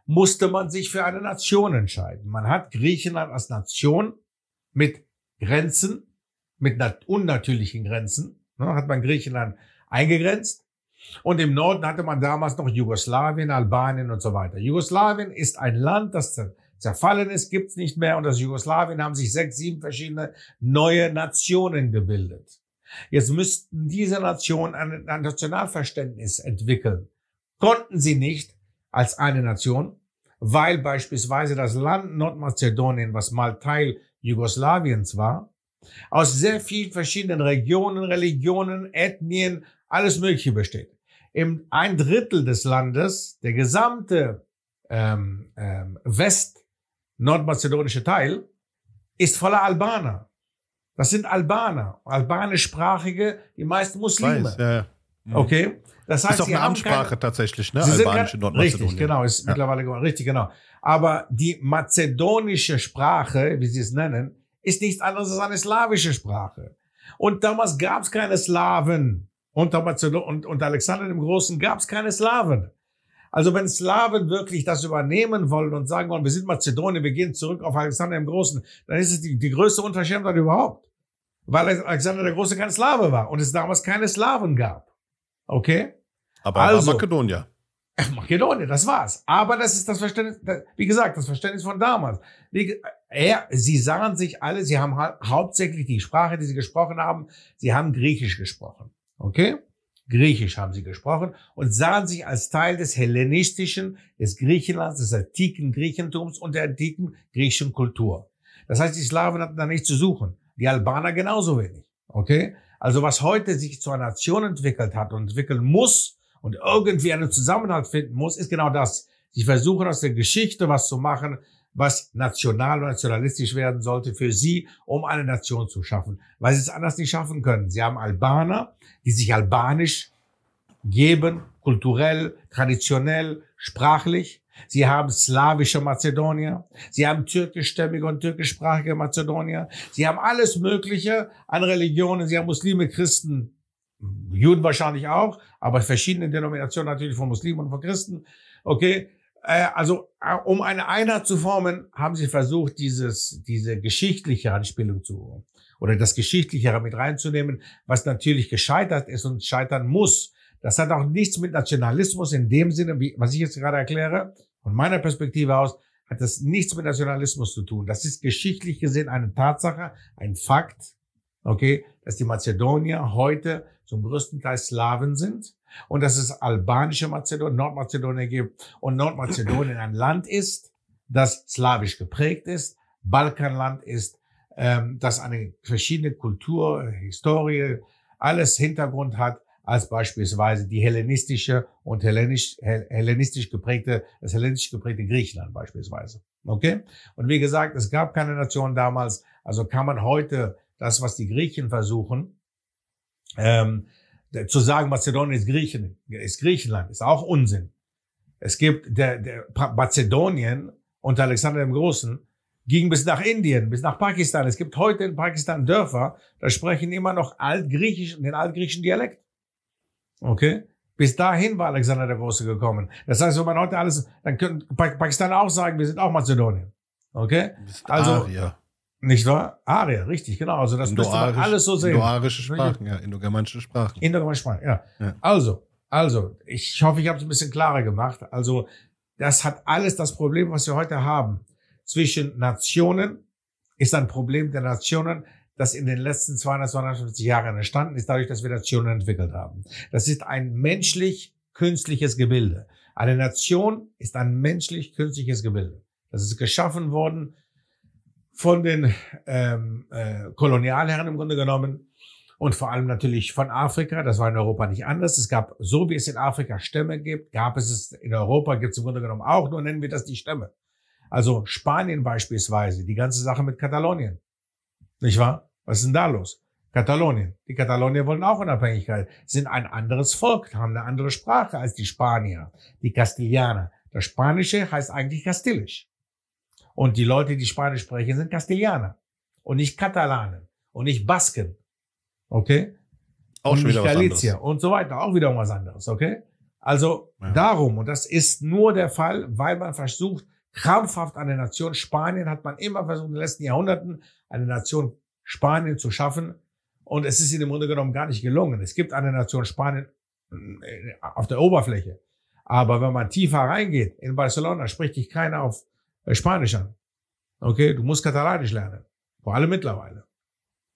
musste man sich für eine Nation entscheiden. Man hat Griechenland als Nation mit Grenzen, mit unnatürlichen Grenzen, ne, hat man Griechenland eingegrenzt. Und im Norden hatte man damals noch Jugoslawien, Albanien und so weiter. Jugoslawien ist ein Land, das zerfallen ist, gibt's nicht mehr. Und aus Jugoslawien haben sich sechs, sieben verschiedene neue Nationen gebildet. Jetzt müssten diese Nationen ein, ein Nationalverständnis entwickeln. Konnten sie nicht als eine Nation, weil beispielsweise das Land Nordmazedonien, was mal Teil Jugoslawiens war, aus sehr vielen verschiedenen Regionen, Religionen, Ethnien, alles Mögliche besteht. Im ein Drittel des Landes, der gesamte ähm, ähm, West nordmazedonische Teil, ist voller Albaner. Das sind Albaner, albanischsprachige, die meisten Muslime. Weiß, ja, ja. Mhm. Okay? Das heißt, ist auch eine Amtssprache keine, tatsächlich, ne? Albanische Nordmazedonien. Richtig, genau, ist ja. mittlerweile geworden. Richtig, genau. Aber die mazedonische Sprache, wie sie es nennen, ist nichts anderes als eine slawische Sprache. Und damals gab es keine Slawen. Unter, Mazedon und unter Alexander dem Großen gab es keine Slawen. Also wenn Slawen wirklich das übernehmen wollen und sagen wollen, wir sind Mazedonien, wir gehen zurück auf Alexander im Großen, dann ist es die, die größte Unverschämtheit überhaupt. Weil Alexander der Große kein Slave war und es damals keine Slawen gab. Okay? Aber also, Makedonier. Makedonien, das war's. Aber das ist das Verständnis, wie gesagt, das Verständnis von damals. Er, sie sahen sich alle, sie haben hauptsächlich die Sprache, die sie gesprochen haben, sie haben Griechisch gesprochen. Okay? Griechisch haben sie gesprochen und sahen sich als Teil des hellenistischen, des Griechenlands, des antiken Griechentums und der antiken griechischen Kultur. Das heißt, die Slawen hatten da nichts zu suchen. Die Albaner genauso wenig. Okay? Also was heute sich zu einer Nation entwickelt hat und entwickeln muss und irgendwie einen Zusammenhalt finden muss, ist genau das. Sie versuchen aus der Geschichte was zu machen, was national und nationalistisch werden sollte für sie, um eine Nation zu schaffen, weil sie es anders nicht schaffen können. Sie haben Albaner, die sich albanisch geben, kulturell, traditionell, sprachlich. Sie haben slawische Mazedonier. Sie haben türkischstämmige und türkischsprachige Mazedonier. Sie haben alles Mögliche an Religionen. Sie haben Muslime, Christen, Juden wahrscheinlich auch, aber verschiedene Denominationen natürlich von Muslimen und von Christen. Okay. Äh, also, äh, um eine Einheit zu formen, haben sie versucht, dieses, diese geschichtliche Anspielung zu, oder das Geschichtliche mit reinzunehmen, was natürlich gescheitert ist und scheitern muss. Das hat auch nichts mit Nationalismus in dem Sinne, wie, was ich jetzt gerade erkläre. Von meiner Perspektive aus hat das nichts mit Nationalismus zu tun. Das ist geschichtlich gesehen eine Tatsache, ein Fakt, okay, dass die Mazedonier heute zum größten Teil Slawen sind und dass es albanische Mazedonien, Nordmazedonien gibt und Nordmazedonien ein Land ist, das slawisch geprägt ist, Balkanland ist, ähm, das eine verschiedene Kultur, Historie, alles Hintergrund hat, als beispielsweise die hellenistische und hellenisch, hellenistisch geprägte, das hellenistisch geprägte Griechenland beispielsweise. Okay? Und wie gesagt, es gab keine Nation damals, also kann man heute das, was die Griechen versuchen, ähm, zu sagen, Mazedonien ist, Griechen, ist Griechenland, ist auch Unsinn. Es gibt der, der Mazedonien unter Alexander dem Großen ging bis nach Indien, bis nach Pakistan. Es gibt heute in Pakistan Dörfer, da sprechen immer noch altgriechisch, den altgriechischen Dialekt. Okay? Bis dahin war Alexander der Große gekommen. Das heißt, wenn man heute alles, dann können Pakistan auch sagen, wir sind auch Mazedonien. Okay? Also, Arier. Nicht wahr? Arier, richtig, genau. Also das müsste man alles so sehen. Indoarische Sprachen, ja, indogermanische Sprachen. Indogermanische Sprachen, ja. ja. Also, also, ich hoffe, ich habe es ein bisschen klarer gemacht. Also, das hat alles das Problem, was wir heute haben. zwischen Nationen ist ein Problem der Nationen, das in den letzten 200, 250 Jahren entstanden ist, dadurch, dass wir Nationen entwickelt haben. Das ist ein menschlich-künstliches Gebilde. Eine Nation ist ein menschlich-künstliches Gebilde. Das ist geschaffen worden von den ähm, äh, Kolonialherren im Grunde genommen und vor allem natürlich von Afrika. Das war in Europa nicht anders. Es gab, so wie es in Afrika Stämme gibt, gab es es in Europa, gibt es im Grunde genommen auch, nur nennen wir das die Stämme. Also Spanien beispielsweise, die ganze Sache mit Katalonien. Nicht wahr? Was ist denn da los? Katalonien. Die Katalonier wollen auch Unabhängigkeit, sind ein anderes Volk, haben eine andere Sprache als die Spanier, die Castilianer. Das Spanische heißt eigentlich Kastilisch. Und die Leute, die Spanisch sprechen, sind Kastilianer und nicht Katalanen und nicht Basken. Okay? Auch und schon wieder nicht was anderes. und so weiter. Auch wieder was anderes. Okay? Also Ja. darum, und das ist nur der Fall, weil man versucht, krampfhaft eine Nation Spanien hat man immer versucht, in den letzten Jahrhunderten eine Nation Spanien zu schaffen. Und es ist ihnen im Grunde genommen gar nicht gelungen. Es gibt eine Nation Spanien äh, auf der Oberfläche. Aber wenn man tiefer reingeht, in Barcelona spricht dich keiner auf Spanisch an. Okay, du musst Katalanisch lernen. Vor allem mittlerweile.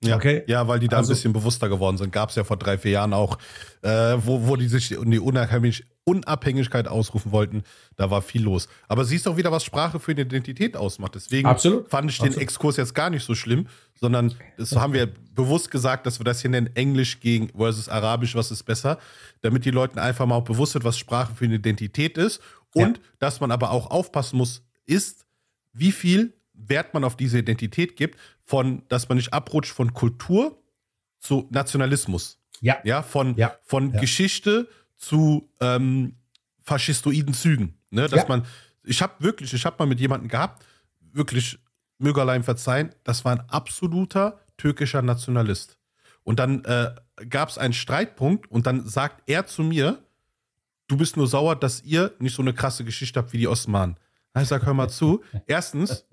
Ja. Okay. ja, weil die da Also- ein bisschen bewusster geworden sind. Gab es ja vor drei, vier Jahren auch, äh, wo, wo die sich in die Unabhängig Unabhängigkeit ausrufen wollten. Da war viel los. Aber siehst auch wieder, was Sprache für eine Identität ausmacht. Deswegen Absolut. fand ich den Absolut. Exkurs jetzt gar nicht so schlimm, sondern das haben wir bewusst gesagt, dass wir das hier nennen, Englisch gegen versus Arabisch, was ist besser, damit die Leuten einfach mal auch bewusst wird, was Sprache für eine Identität ist und dass man aber auch aufpassen muss, ist, wie viel Wert man auf diese Identität gibt, von, dass man nicht abrutscht von Kultur zu Nationalismus. Ja. Ja, von, Ja. von Ja. Geschichte zu ähm, faschistoiden Zügen. Ne? Dass Ja. man, ich habe wirklich, ich habe mal mit jemandem gehabt, wirklich, möge allein verzeihen, das war ein absoluter türkischer Nationalist. Und dann äh, gab es einen Streitpunkt und dann sagt er zu mir, du bist nur sauer, dass ihr nicht so eine krasse Geschichte habt wie die Osmanen. Ich sag, hör mal zu. Erstens,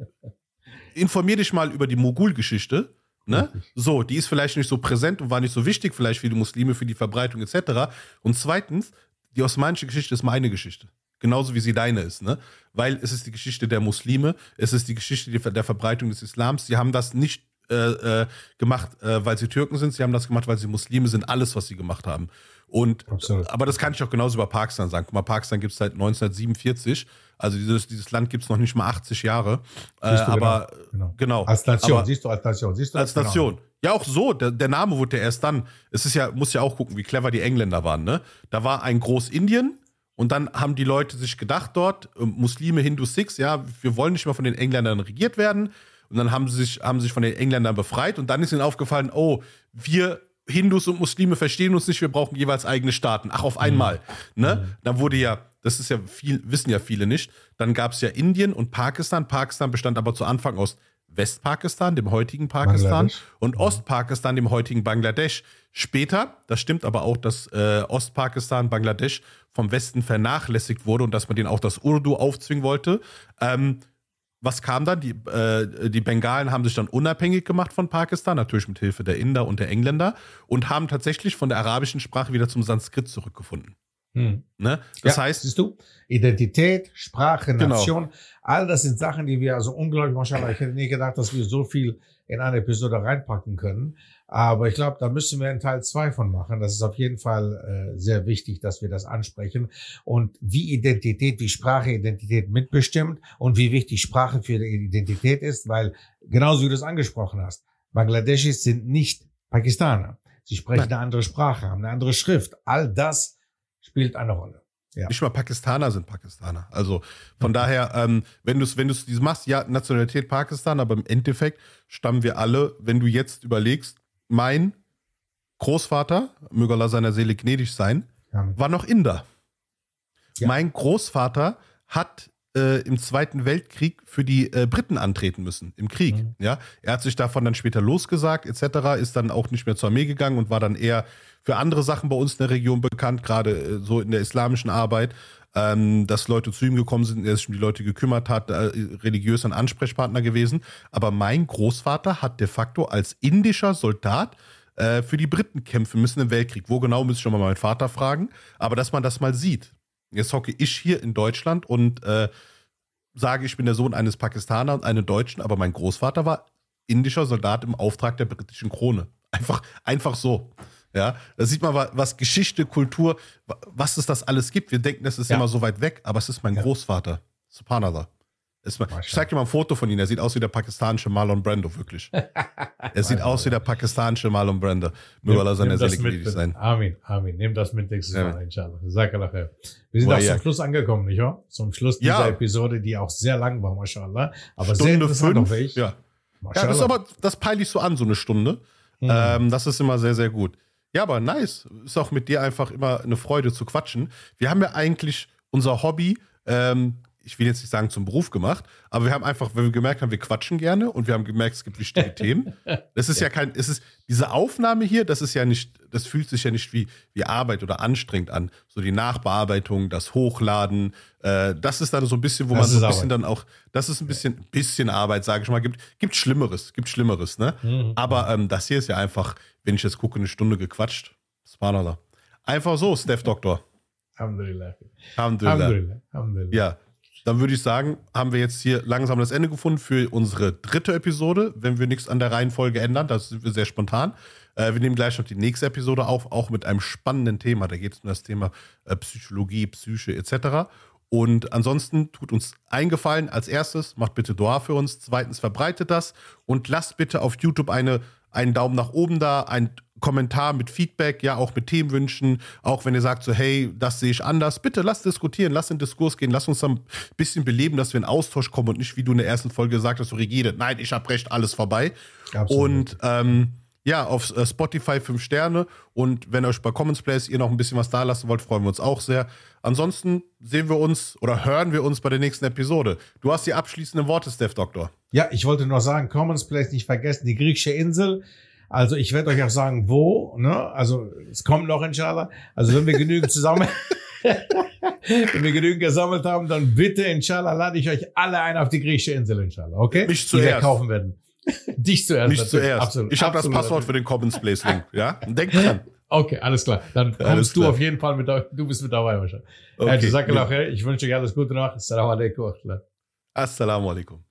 informier dich mal über die Mogul-Geschichte. Ne? So, die ist vielleicht nicht so präsent und war nicht so wichtig, vielleicht für die Muslime, für die Verbreitung etc. Und zweitens, die osmanische Geschichte ist meine Geschichte. Genauso wie sie deine ist, ne? Weil es ist die Geschichte der Muslime, es ist die Geschichte der der Verbreitung des Islams. Sie haben das nicht äh, äh, gemacht, äh, weil sie Türken sind, sie haben das gemacht, weil sie Muslime sind, alles, was sie gemacht haben. Und Absolut. aber das kann ich auch genauso über Pakistan sagen. Guck mal, Pakistan gibt es seit 1947. Also dieses, dieses Land gibt es noch nicht mal 80 Jahre. Äh, aber genau. genau. Als Nation, Aber, siehst du, als Nation, siehst du? als Genau. Nation. Ja, auch so. Der, der Name wurde ja erst dann. Es ist ja, muss ja auch gucken, wie clever die Engländer waren. Ne? Da war ein Großindien und dann haben die Leute sich gedacht dort, äh, Muslime, Hindu, Sikhs, ja, wir wollen nicht mehr von den Engländern regiert werden. Und dann haben sie sich, haben sich von den Engländern befreit und dann ist ihnen aufgefallen, oh, wir Hindus und Muslime verstehen uns nicht, wir brauchen jeweils eigene Staaten. Ach, auf einmal. Ne? Dann wurde ja, das ist ja viel, wissen ja viele nicht, dann gab es ja Indien und Pakistan. Pakistan bestand aber zu Anfang aus Westpakistan, dem heutigen Pakistan, Bangladesch. und Ostpakistan, dem heutigen Bangladesch. Später, das stimmt aber auch, dass äh, Ostpakistan, Bangladesch vom Westen vernachlässigt wurde und dass man denen auch das Urdu aufzwingen wollte. Ähm, was kam dann? Die, äh, die Bengalen haben sich dann unabhängig gemacht von Pakistan, natürlich mit Hilfe der Inder und der Engländer, und haben tatsächlich von der arabischen Sprache wieder zum Sanskrit zurückgefunden. Hm. Ne? Das ja, heißt, siehst du, Identität, Sprache, Genau. Nation, all das sind Sachen, die wir also unglaublich, wahrscheinlich, ich hätte nie gedacht, dass wir so viel in eine Episode reinpacken können. Aber ich glaube, da müssen wir einen Teil zwei von machen. Das ist auf jeden Fall äh, sehr wichtig, dass wir das ansprechen. Und wie Identität, wie Sprache Identität mitbestimmt und wie wichtig Sprache für die Identität ist, weil genauso wie du es angesprochen hast, Bangladeschis sind nicht Pakistaner. Sie sprechen Nein. eine andere Sprache, haben eine andere Schrift. All das spielt eine Rolle. Ja. nicht mal Pakistaner sind Pakistaner. Also von daher, ähm, wenn du es wenn du's dieses machst, ja, Nationalität Pakistan, aber im Endeffekt stammen wir alle, wenn du jetzt überlegst, mein Großvater, möge Allah seiner Seele gnädig sein, Ja. war noch Inder. Ja. Mein Großvater hat äh, im Zweiten Weltkrieg für die äh, Briten antreten müssen, im Krieg. Mhm. Ja? Er hat sich davon dann später losgesagt, etc., ist dann auch nicht mehr zur Armee gegangen und war dann eher für andere Sachen bei uns in der Region bekannt, gerade äh, so in der islamischen Arbeit, ähm, dass Leute zu ihm gekommen sind, er sich um die Leute gekümmert hat, äh, religiös ein Ansprechpartner gewesen. Aber mein Großvater hat de facto als indischer Soldat äh, für die Briten kämpfen müssen im Weltkrieg. Wo genau, müsste ich schon mal meinen Vater fragen. Aber dass man das mal sieht. Jetzt hocke ich hier in Deutschland und äh, sage, ich bin der Sohn eines Pakistaner und einem Deutschen, aber mein Großvater war indischer Soldat im Auftrag der britischen Krone. Einfach, einfach so. Ja, da sieht man, was Geschichte, Kultur, was es das alles gibt. Wir denken, das ist ja. immer so weit weg, aber es ist mein ja. Großvater. Subhanallah. Ist mal, ich zeig dir mal ein Foto von ihm. Er sieht aus wie der pakistanische Marlon Brando, wirklich. *laughs* er sieht aus wie der pakistanische Marlon Brando. Nur weil er seine Seele sein. Amin, Amin. Nimm das mit nächstes ja. Mal, inshallah. Sag Wir sind auch zum Schluss angekommen, nicht wahr? Zum Schluss dieser ja. Episode, die auch sehr lang war, mashallah. Aber Stunde sehr fünf, ich. Ja. ja, das ist aber, das peile ich so an, so eine Stunde. Mhm. Ähm, das ist immer sehr, sehr gut. Ja, aber nice. Ist auch mit dir einfach immer eine Freude zu quatschen. Wir haben ja eigentlich unser Hobby ähm, ich will jetzt nicht sagen zum Beruf gemacht, aber wir haben einfach, wenn wir gemerkt haben, wir quatschen gerne und wir haben gemerkt, es gibt wichtige Themen. Das ist *laughs* ja kein, es ist, diese Aufnahme hier, das ist ja nicht, das fühlt sich ja nicht wie, wie Arbeit oder anstrengend an. So die Nachbearbeitung, das Hochladen, äh, das ist dann so ein bisschen, wo das man so ein bisschen Arbeit. dann auch, das ist ein bisschen, bisschen Arbeit, sage ich mal, gibt, gibt Schlimmeres, gibt Schlimmeres, ne? Mhm. Aber ähm, das hier ist ja einfach, wenn ich jetzt gucke, eine Stunde gequatscht. Spanala. Einfach so, Steph Doktor. Alhamdulillah. Alhamdulillah. Alhamdulillah. Alhamdulillah. Ja, dann würde ich sagen, haben wir jetzt hier langsam das Ende gefunden für unsere dritte Episode. Wenn wir nichts an der Reihenfolge ändern, das sind wir sehr spontan. Äh, wir nehmen gleich noch die nächste Episode auf, auch mit einem spannenden Thema. Da geht es um das Thema äh, Psychologie, Psyche etc. Und ansonsten tut uns eingefallen, als erstes, macht bitte Dua für uns. Zweitens, verbreitet das und lasst bitte auf YouTube eine, einen Daumen nach oben da, ein Kommentar mit Feedback, ja, auch mit Themenwünschen, auch wenn ihr sagt so, hey, das sehe ich anders, bitte lasst diskutieren, lasst in Diskurs gehen, lasst uns dann ein bisschen beleben, dass wir in Austausch kommen und nicht, wie du in der ersten Folge gesagt hast, so rigide, nein, ich hab recht, alles vorbei. Absolut. Und ähm, ja, auf äh, Spotify fünf Sterne und wenn euch bei Commons Place ihr noch ein bisschen was da lassen wollt, freuen wir uns auch sehr. Ansonsten sehen wir uns oder hören wir uns bei der nächsten Episode. Du hast die abschließenden Worte, Steph Doktor. Ja, ich wollte nur sagen, Commons Place nicht vergessen, die griechische Insel also ich werde euch auch sagen, wo. Ne? Also es kommt noch inshallah. Also wenn wir genügend zusammen, *laughs* wenn wir genügend gesammelt haben, dann bitte inshallah lade ich euch alle ein auf die griechische Insel inshallah. Okay? Mich zuerst. Die wir kaufen werden. Dich zuerst. Mich zuerst. Absolut. Ich habe das Passwort für den Commons Place Link. Ja? *laughs* Denk dran. Okay, alles klar. Dann kommst alles du auf jeden Fall mit, du bist mit dabei wahrscheinlich. Okay. Also, sag auch, ich wünsche euch alles Gute noch. Assalamu alaikum. Assalamu alaikum.